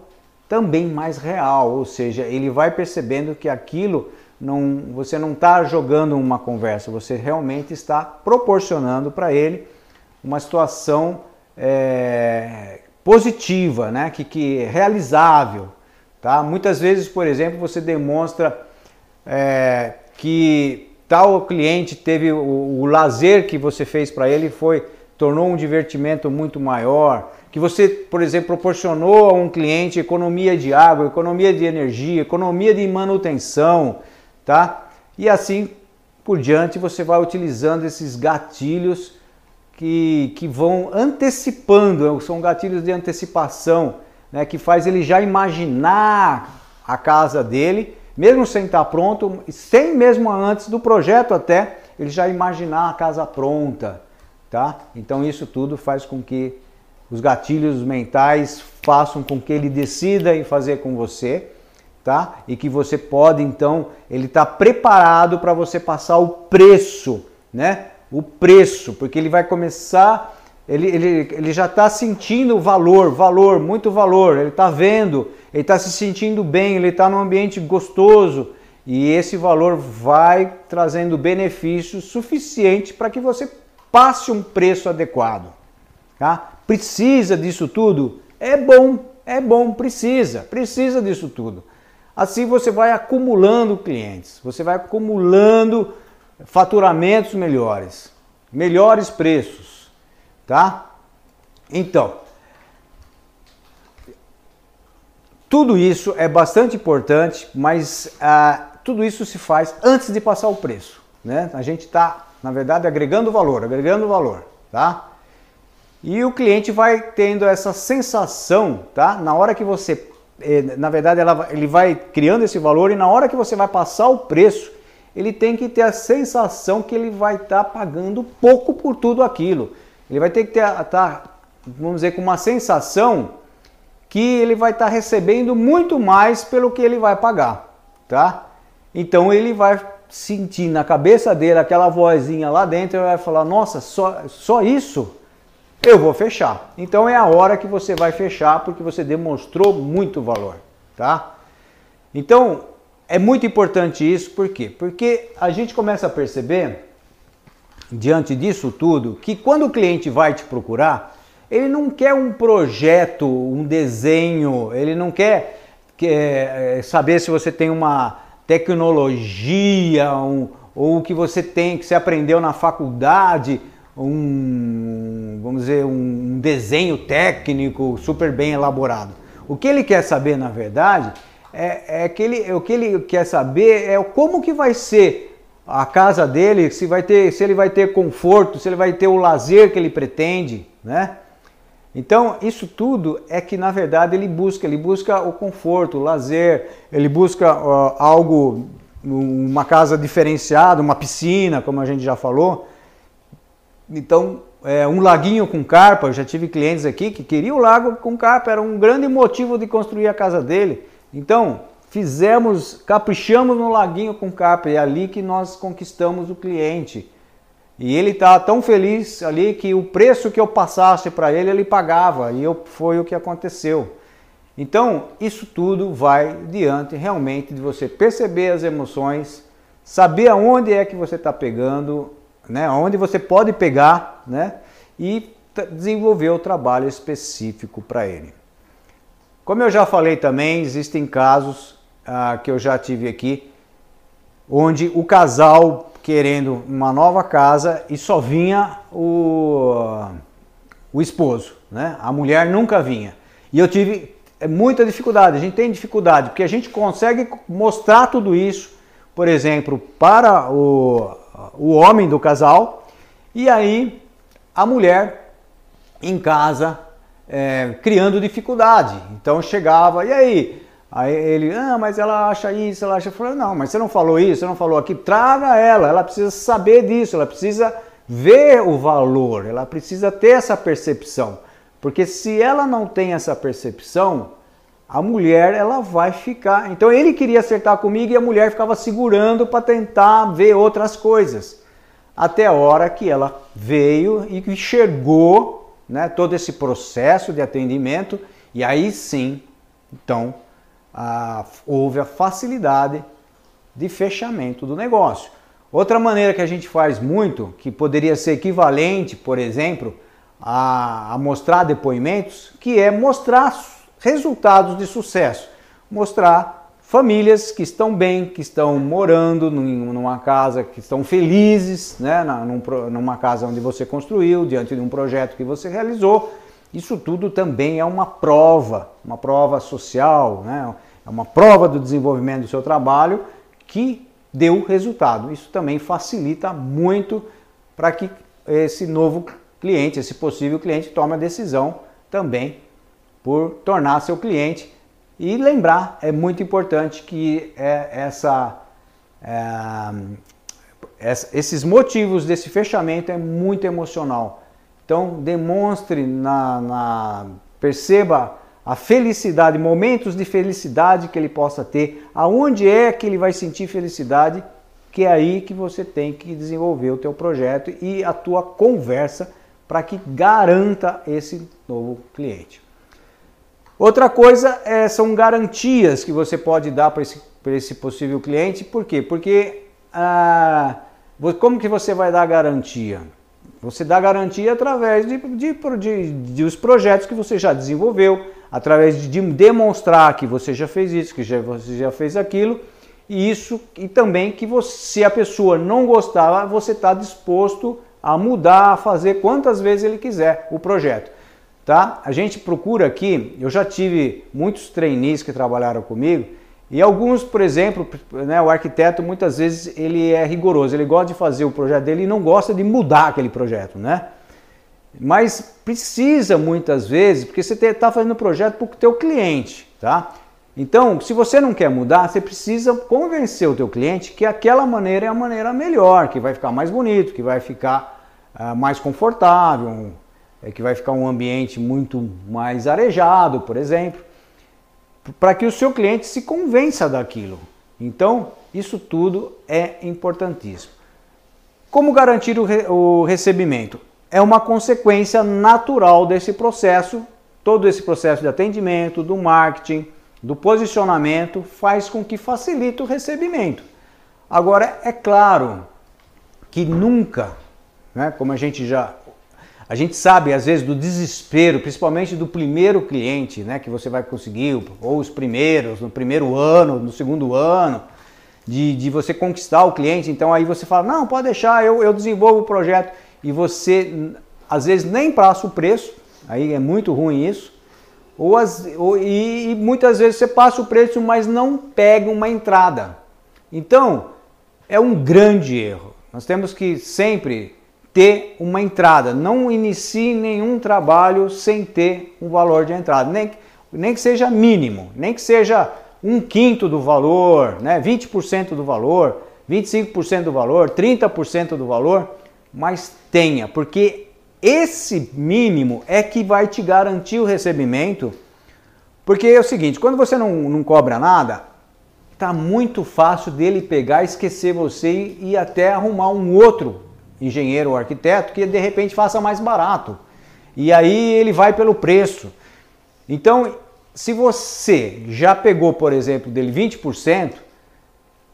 S1: também mais real, ou seja, ele vai percebendo que aquilo não, você não está jogando uma conversa, você realmente está proporcionando para ele uma situação é, positiva, né? que, que é realizável. Tá? Muitas vezes, por exemplo, você demonstra é, que tal cliente teve o, o lazer que você fez para ele foi tornou um divertimento muito maior, que você, por exemplo, proporcionou a um cliente economia de água, economia de energia, economia de manutenção, tá? E assim por diante você vai utilizando esses gatilhos que, que vão antecipando, são gatilhos de antecipação, né, que faz ele já imaginar a casa dele, mesmo sem estar pronto, sem mesmo antes do projeto até, ele já imaginar a casa pronta, tá? Então isso tudo faz com que os gatilhos mentais façam com que ele decida em fazer com você tá? E que você pode então, ele está preparado para você passar o preço, né? O preço, porque ele vai começar, ele, ele, ele já está sentindo valor, valor, muito valor, ele está vendo, ele está se sentindo bem, ele está num ambiente gostoso e esse valor vai trazendo benefícios suficientes para que você passe um preço adequado, tá? Precisa disso tudo? É bom, é bom, precisa, precisa disso tudo. Assim você vai acumulando clientes, você vai acumulando faturamentos melhores, melhores preços, tá? Então, tudo isso é bastante importante, mas ah, tudo isso se faz antes de passar o preço, né? A gente está, na verdade, agregando valor, agregando valor, tá? E o cliente vai tendo essa sensação, tá? Na hora que você na verdade, ela, ele vai criando esse valor e na hora que você vai passar o preço, ele tem que ter a sensação que ele vai estar tá pagando pouco por tudo aquilo. Ele vai ter que estar, tá, vamos dizer, com uma sensação que ele vai estar tá recebendo muito mais pelo que ele vai pagar, tá? Então ele vai sentir na cabeça dele aquela vozinha lá dentro e vai falar: Nossa, só, só isso? Eu vou fechar. Então é a hora que você vai fechar porque você demonstrou muito valor, tá? Então é muito importante isso, por quê? Porque a gente começa a perceber diante disso tudo que quando o cliente vai te procurar, ele não quer um projeto, um desenho, ele não quer, quer é, saber se você tem uma tecnologia um, ou que você tem, que você aprendeu na faculdade um, vamos dizer, um desenho técnico super bem elaborado. O que ele quer saber, na verdade, é, é que ele, o que ele quer saber é como que vai ser a casa dele, se vai ter, se ele vai ter conforto, se ele vai ter o lazer que ele pretende, né? Então, isso tudo é que na verdade ele busca, ele busca o conforto, o lazer, ele busca uh, algo, uma casa diferenciada, uma piscina, como a gente já falou, então, é, um laguinho com carpa, eu já tive clientes aqui que queriam o lago com carpa, era um grande motivo de construir a casa dele. Então, fizemos, caprichamos no laguinho com carpa, é ali que nós conquistamos o cliente. E ele está tão feliz ali que o preço que eu passasse para ele, ele pagava, e eu, foi o que aconteceu. Então, isso tudo vai diante realmente de você perceber as emoções, saber aonde é que você está pegando né, onde você pode pegar né, e desenvolver o trabalho específico para ele. Como eu já falei também, existem casos ah, que eu já tive aqui, onde o casal querendo uma nova casa e só vinha o, o esposo, né? A mulher nunca vinha. E eu tive é, muita dificuldade, a gente tem dificuldade, porque a gente consegue mostrar tudo isso, por exemplo, para o, o homem do casal, e aí a mulher em casa é, criando dificuldade. Então chegava, e aí, Aí ele, ah, mas ela acha isso, ela acha. Eu falei, não, mas você não falou isso, você não falou aqui. Traga ela, ela precisa saber disso, ela precisa ver o valor, ela precisa ter essa percepção. Porque se ela não tem essa percepção, a mulher ela vai ficar. Então ele queria acertar comigo e a mulher ficava segurando para tentar ver outras coisas. Até a hora que ela veio e enxergou né, todo esse processo de atendimento, e aí sim, então, a, houve a facilidade de fechamento do negócio. Outra maneira que a gente faz muito, que poderia ser equivalente, por exemplo, a, a mostrar depoimentos, que é mostrar resultados de sucesso, mostrar famílias que estão bem, que estão morando numa casa, que estão felizes, né, numa casa onde você construiu, diante de um projeto que você realizou. Isso tudo também é uma prova, uma prova social, né, é uma prova do desenvolvimento do seu trabalho que deu resultado. Isso também facilita muito para que esse novo cliente, esse possível cliente, tome a decisão também por tornar seu cliente. E lembrar, é muito importante que é essa, é, esses motivos desse fechamento é muito emocional. Então demonstre, na, na, perceba a felicidade, momentos de felicidade que ele possa ter, aonde é que ele vai sentir felicidade, que é aí que você tem que desenvolver o teu projeto e a tua conversa para que garanta esse novo cliente. Outra coisa é, são garantias que você pode dar para esse, esse possível cliente. Por quê? Porque ah, como que você vai dar garantia? Você dá garantia através de, de, de, de, os projetos que você já desenvolveu, através de demonstrar que você já fez isso, que já, você já fez aquilo, e isso e também que você, se a pessoa não gostar, você está disposto a mudar, a fazer quantas vezes ele quiser o projeto tá? A gente procura aqui, eu já tive muitos trainees que trabalharam comigo e alguns, por exemplo, né, o arquiteto muitas vezes ele é rigoroso, ele gosta de fazer o projeto dele e não gosta de mudar aquele projeto, né? Mas precisa muitas vezes, porque você está fazendo o projeto para o teu cliente, tá? Então, se você não quer mudar, você precisa convencer o teu cliente que aquela maneira é a maneira melhor, que vai ficar mais bonito, que vai ficar uh, mais confortável, é que vai ficar um ambiente muito mais arejado, por exemplo, para que o seu cliente se convença daquilo. Então, isso tudo é importantíssimo. Como garantir o, re o recebimento? É uma consequência natural desse processo. Todo esse processo de atendimento, do marketing, do posicionamento, faz com que facilite o recebimento. Agora, é claro que nunca, né, como a gente já a gente sabe, às vezes, do desespero, principalmente do primeiro cliente, né, que você vai conseguir, ou os primeiros, no primeiro ano, no segundo ano, de, de você conquistar o cliente. Então aí você fala, não, pode deixar, eu, eu desenvolvo o projeto. E você, às vezes, nem passa o preço, aí é muito ruim isso. Ou, as, ou e, e muitas vezes você passa o preço, mas não pega uma entrada. Então, é um grande erro. Nós temos que sempre ter uma entrada. Não inicie nenhum trabalho sem ter um valor de entrada, nem, nem que seja mínimo, nem que seja um quinto do valor, né? 20% do valor, 25% do valor, 30% do valor, mas tenha, porque esse mínimo é que vai te garantir o recebimento. Porque é o seguinte, quando você não, não cobra nada, tá muito fácil dele pegar, esquecer você e até arrumar um outro engenheiro ou arquiteto que de repente faça mais barato. E aí ele vai pelo preço. Então, se você já pegou, por exemplo, dele 20%,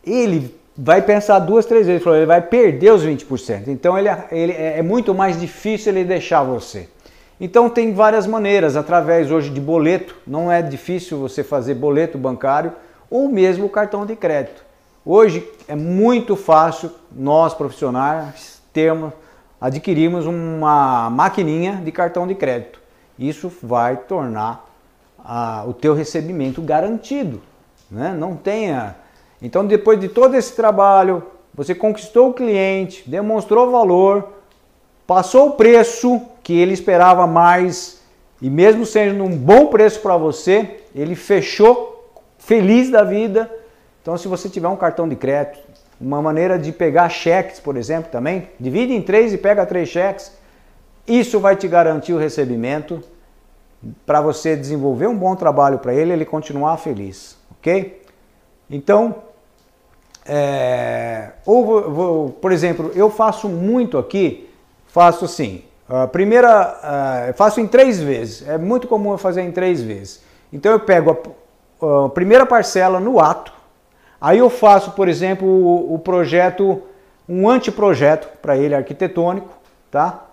S1: ele vai pensar duas, três vezes, ele vai perder os 20%. Então ele, ele é muito mais difícil ele deixar você. Então tem várias maneiras, através hoje de boleto, não é difícil você fazer boleto bancário ou mesmo cartão de crédito. Hoje é muito fácil nós profissionais termos, adquirimos uma maquininha de cartão de crédito. Isso vai tornar ah, o teu recebimento garantido. Né? Não tenha. Então, depois de todo esse trabalho, você conquistou o cliente, demonstrou valor, passou o preço que ele esperava mais e mesmo sendo um bom preço para você, ele fechou feliz da vida. Então, se você tiver um cartão de crédito, uma maneira de pegar cheques, por exemplo, também, divide em três e pega três cheques. Isso vai te garantir o recebimento para você desenvolver um bom trabalho para ele, ele continuar feliz, ok? Então, é, ou vou, por exemplo, eu faço muito aqui, faço assim, a primeira, faço em três vezes, é muito comum eu fazer em três vezes. Então eu pego a, a primeira parcela no ato, aí eu faço, por exemplo, o, projeto, um anteprojeto para ele arquitetônico, tá?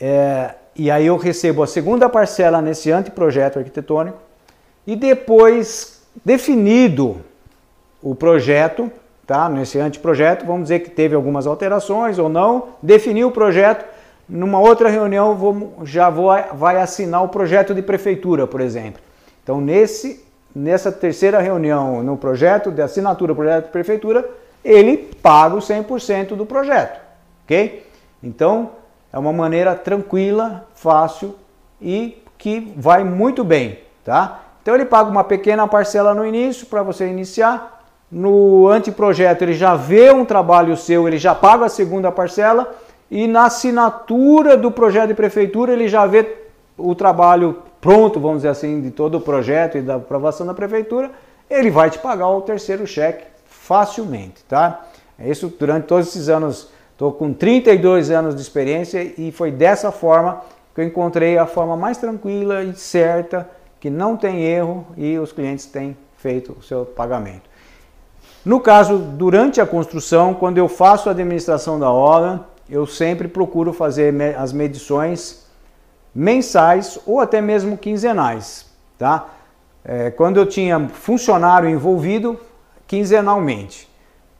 S1: É, e aí eu recebo a segunda parcela nesse anteprojeto arquitetônico e depois definido o projeto, tá? Nesse anteprojeto, vamos dizer que teve algumas alterações ou não, definiu o projeto, numa outra reunião vou, já vou, vai assinar o projeto de prefeitura, por exemplo. Então, nesse, nessa terceira reunião no projeto de assinatura do projeto de prefeitura, ele paga o 100% do projeto, ok? Então, é uma maneira tranquila, fácil e que vai muito bem, tá? Então ele paga uma pequena parcela no início para você iniciar. No anteprojeto ele já vê um trabalho seu, ele já paga a segunda parcela e na assinatura do projeto de prefeitura ele já vê o trabalho pronto, vamos dizer assim, de todo o projeto e da aprovação da prefeitura, ele vai te pagar o terceiro cheque facilmente, tá? Isso durante todos esses anos, estou com 32 anos de experiência e foi dessa forma que eu encontrei a forma mais tranquila e certa, que não tem erro e os clientes têm feito o seu pagamento. No caso, durante a construção, quando eu faço a administração da obra, eu sempre procuro fazer as medições mensais ou até mesmo quinzenais, tá? É, quando eu tinha funcionário envolvido, quinzenalmente.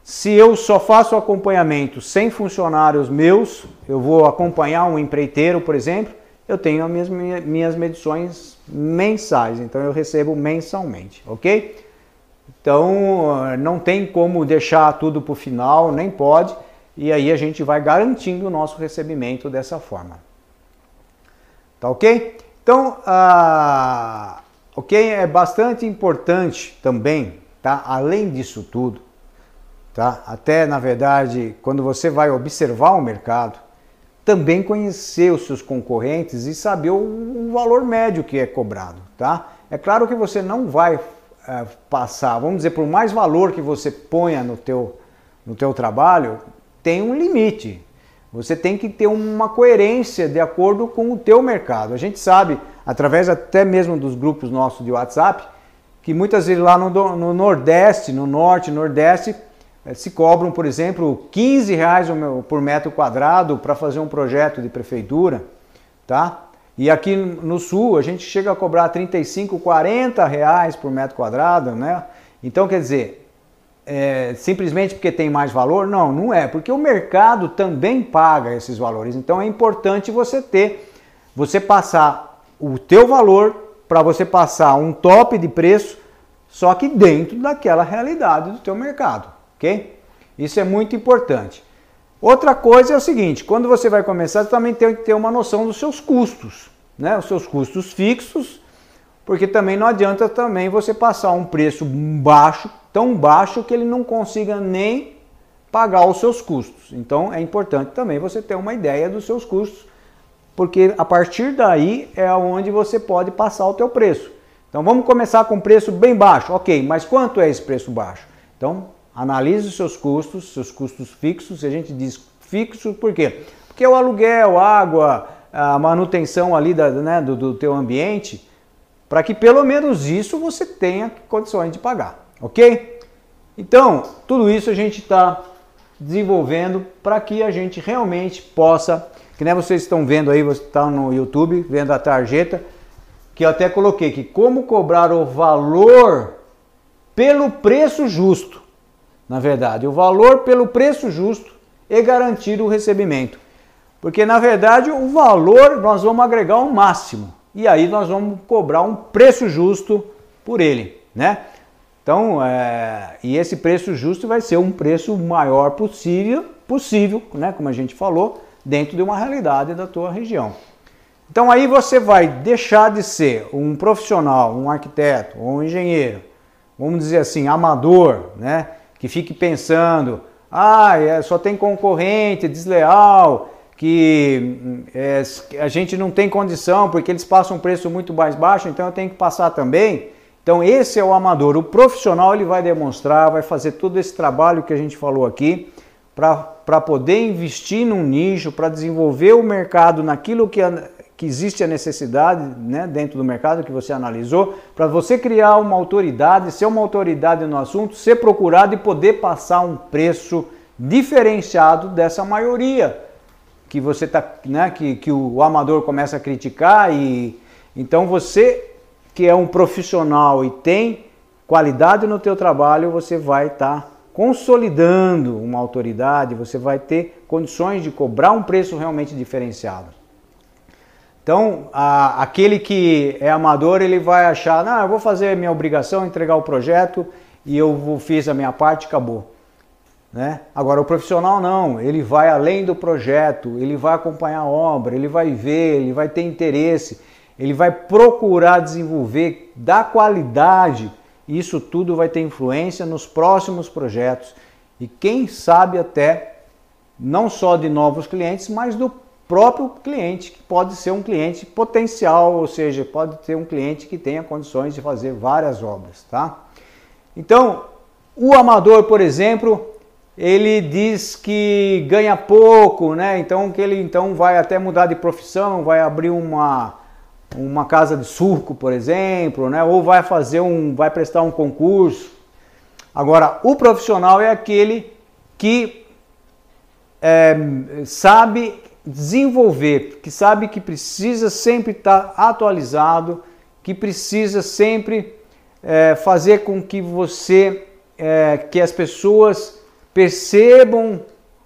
S1: Se eu só faço acompanhamento sem funcionários meus, eu vou acompanhar um empreiteiro, por exemplo, eu tenho as minhas, minhas medições mensais, então eu recebo mensalmente, ok? Então não tem como deixar tudo para o final, nem pode e aí a gente vai garantindo o nosso recebimento dessa forma. Tá ok? Então, ah, ok, é bastante importante também, tá? Além disso tudo, tá? Até na verdade, quando você vai observar o mercado, também conhecer os seus concorrentes e saber o, o valor médio que é cobrado, tá? É claro que você não vai é, passar, vamos dizer, por mais valor que você ponha no teu, no teu trabalho, tem um limite. Você tem que ter uma coerência de acordo com o teu mercado. A gente sabe, através até mesmo dos grupos nossos de WhatsApp, que muitas vezes lá no, no Nordeste, no Norte, Nordeste, eh, se cobram, por exemplo, 15 reais por metro quadrado para fazer um projeto de prefeitura, tá? E aqui no Sul a gente chega a cobrar 35, 40 reais por metro quadrado, né? Então, quer dizer, é, simplesmente porque tem mais valor? Não, não é, porque o mercado também paga esses valores. Então é importante você ter, você passar o teu valor para você passar um top de preço, só que dentro daquela realidade do teu mercado, ok? Isso é muito importante. Outra coisa é o seguinte, quando você vai começar, você também tem que ter uma noção dos seus custos, né? Os seus custos fixos, porque também não adianta também você passar um preço baixo tão baixo que ele não consiga nem pagar os seus custos. Então é importante também você ter uma ideia dos seus custos, porque a partir daí é onde você pode passar o teu preço. Então vamos começar com preço bem baixo. OK, mas quanto é esse preço baixo? Então, analise os seus custos, seus custos fixos, a gente diz fixo por quê? Porque o aluguel, água, a manutenção ali da, né, do, do teu ambiente, para que pelo menos isso você tenha condições de pagar ok? Então, tudo isso a gente está desenvolvendo para que a gente realmente possa, que nem vocês estão vendo aí, você está no YouTube vendo a tarjeta, que eu até coloquei que como cobrar o valor pelo preço justo. Na verdade, o valor pelo preço justo e garantir o recebimento. Porque na verdade o valor nós vamos agregar o máximo e aí nós vamos cobrar um preço justo por ele, né? Então, é, e esse preço justo vai ser um preço maior possível, possível, né, como a gente falou, dentro de uma realidade da tua região. Então aí você vai deixar de ser um profissional, um arquiteto ou um engenheiro, vamos dizer assim, amador, né? Que fique pensando, ah, é, só tem concorrente, desleal, que é, a gente não tem condição porque eles passam um preço muito mais baixo, então eu tenho que passar também. Então esse é o amador. O profissional ele vai demonstrar, vai fazer todo esse trabalho que a gente falou aqui para poder investir num nicho, para desenvolver o mercado naquilo que, que existe a necessidade né, dentro do mercado que você analisou, para você criar uma autoridade, ser uma autoridade no assunto, ser procurado e poder passar um preço diferenciado dessa maioria que você tá, né, que, que o amador começa a criticar e então você que é um profissional e tem qualidade no teu trabalho, você vai estar tá consolidando uma autoridade, você vai ter condições de cobrar um preço realmente diferenciado. Então, a, aquele que é amador, ele vai achar, não, eu vou fazer minha obrigação, entregar o projeto e eu fiz a minha parte, acabou. Né? Agora, o profissional não, ele vai além do projeto, ele vai acompanhar a obra, ele vai ver, ele vai ter interesse, ele vai procurar desenvolver da qualidade. Isso tudo vai ter influência nos próximos projetos e quem sabe até não só de novos clientes, mas do próprio cliente, que pode ser um cliente potencial, ou seja, pode ter um cliente que tenha condições de fazer várias obras, tá? Então, o amador, por exemplo, ele diz que ganha pouco, né? Então que ele então vai até mudar de profissão, vai abrir uma uma casa de suco, por exemplo, né? Ou vai fazer um, vai prestar um concurso. Agora, o profissional é aquele que é, sabe desenvolver, que sabe que precisa sempre estar atualizado, que precisa sempre é, fazer com que você, é, que as pessoas percebam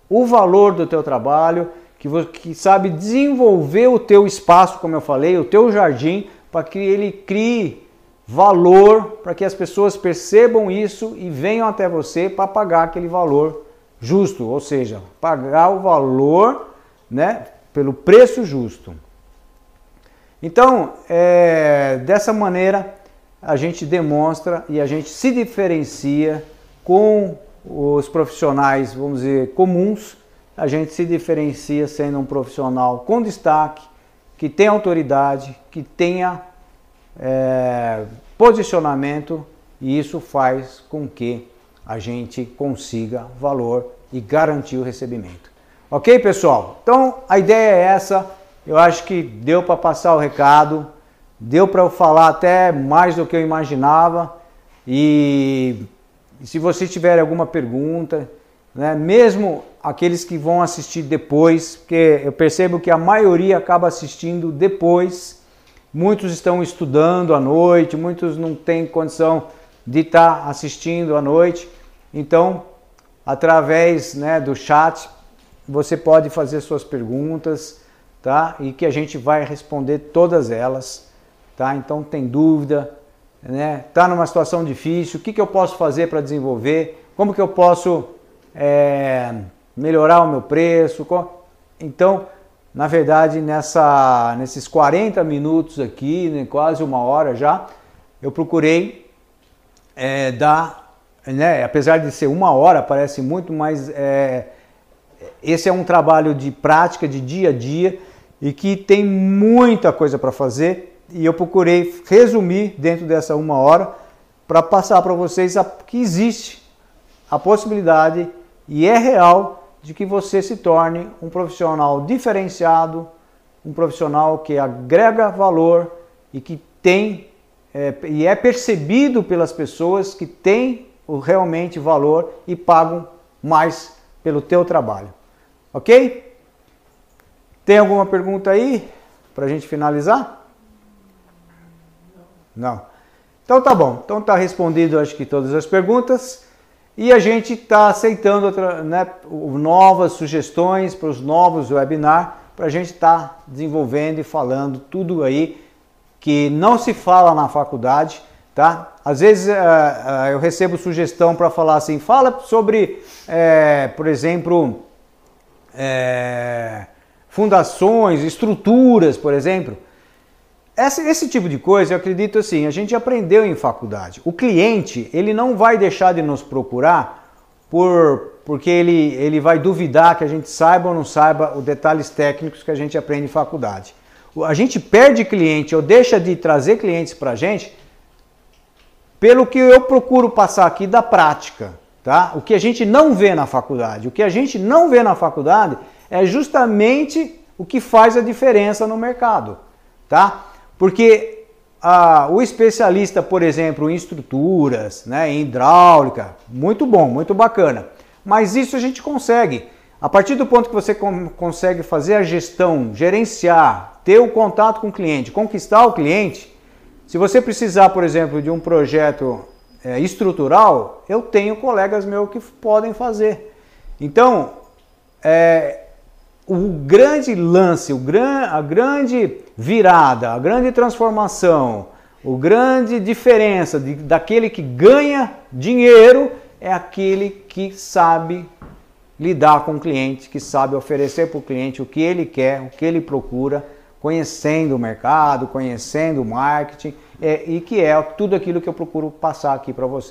S1: o valor do teu trabalho, que, que sabe desenvolver o teu espaço, como eu falei, o teu jardim, para que ele crie valor, para que as pessoas percebam isso e venham até você para pagar aquele valor justo, ou seja, pagar o valor, né, pelo preço justo. Então, é, dessa maneira, a gente demonstra e a gente se diferencia com os profissionais, vamos dizer, comuns, a gente se diferencia sendo um profissional com destaque, que tem autoridade, que tenha é, posicionamento e isso faz com que a gente consiga valor e garantir o recebimento. Ok, pessoal? Então a ideia é essa. Eu acho que deu para passar o recado, deu para eu falar até mais do que eu imaginava e se você tiver alguma pergunta, né, mesmo aqueles que vão assistir depois, porque eu percebo que a maioria acaba assistindo depois, muitos estão estudando à noite, muitos não têm condição de estar assistindo à noite, então através né, do chat você pode fazer suas perguntas, tá? E que a gente vai responder todas elas, tá? Então tem dúvida, né? Está numa situação difícil, o que, que eu posso fazer para desenvolver? Como que eu posso é, melhorar o meu preço? Então, na verdade, nessa, nesses 40 minutos aqui, né, quase uma hora já, eu procurei é, dar, né, apesar de ser uma hora, parece muito, mas é, esse é um trabalho de prática, de dia a dia, e que tem muita coisa para fazer e eu procurei resumir dentro dessa uma hora para passar para vocês a, que existe a possibilidade e é real de que você se torne um profissional diferenciado, um profissional que agrega valor e que tem é, e é percebido pelas pessoas que tem realmente valor e pagam mais pelo teu trabalho. Ok? Tem alguma pergunta aí para a gente finalizar? Não. Então tá bom. Então tá respondido acho que todas as perguntas e a gente está aceitando né, novas sugestões para os novos webinars para a gente estar tá desenvolvendo e falando tudo aí que não se fala na faculdade, tá? Às vezes uh, uh, eu recebo sugestão para falar assim, fala sobre, é, por exemplo, é, fundações, estruturas, por exemplo. Esse, esse tipo de coisa, eu acredito assim, a gente aprendeu em faculdade. O cliente, ele não vai deixar de nos procurar por porque ele, ele vai duvidar que a gente saiba ou não saiba os detalhes técnicos que a gente aprende em faculdade. A gente perde cliente ou deixa de trazer clientes para a gente pelo que eu procuro passar aqui da prática, tá? O que a gente não vê na faculdade. O que a gente não vê na faculdade é justamente o que faz a diferença no mercado, tá? Porque ah, o especialista, por exemplo, em estruturas, né, em hidráulica, muito bom, muito bacana. Mas isso a gente consegue. A partir do ponto que você consegue fazer a gestão, gerenciar, ter o contato com o cliente, conquistar o cliente, se você precisar, por exemplo, de um projeto é, estrutural, eu tenho colegas meus que podem fazer. Então, é, o grande lance, o gran, a grande virada, a grande transformação, o grande diferença de, daquele que ganha dinheiro é aquele que sabe lidar com o cliente, que sabe oferecer para o cliente o que ele quer, o que ele procura conhecendo o mercado, conhecendo o marketing, é, e que é tudo aquilo que eu procuro passar aqui para você.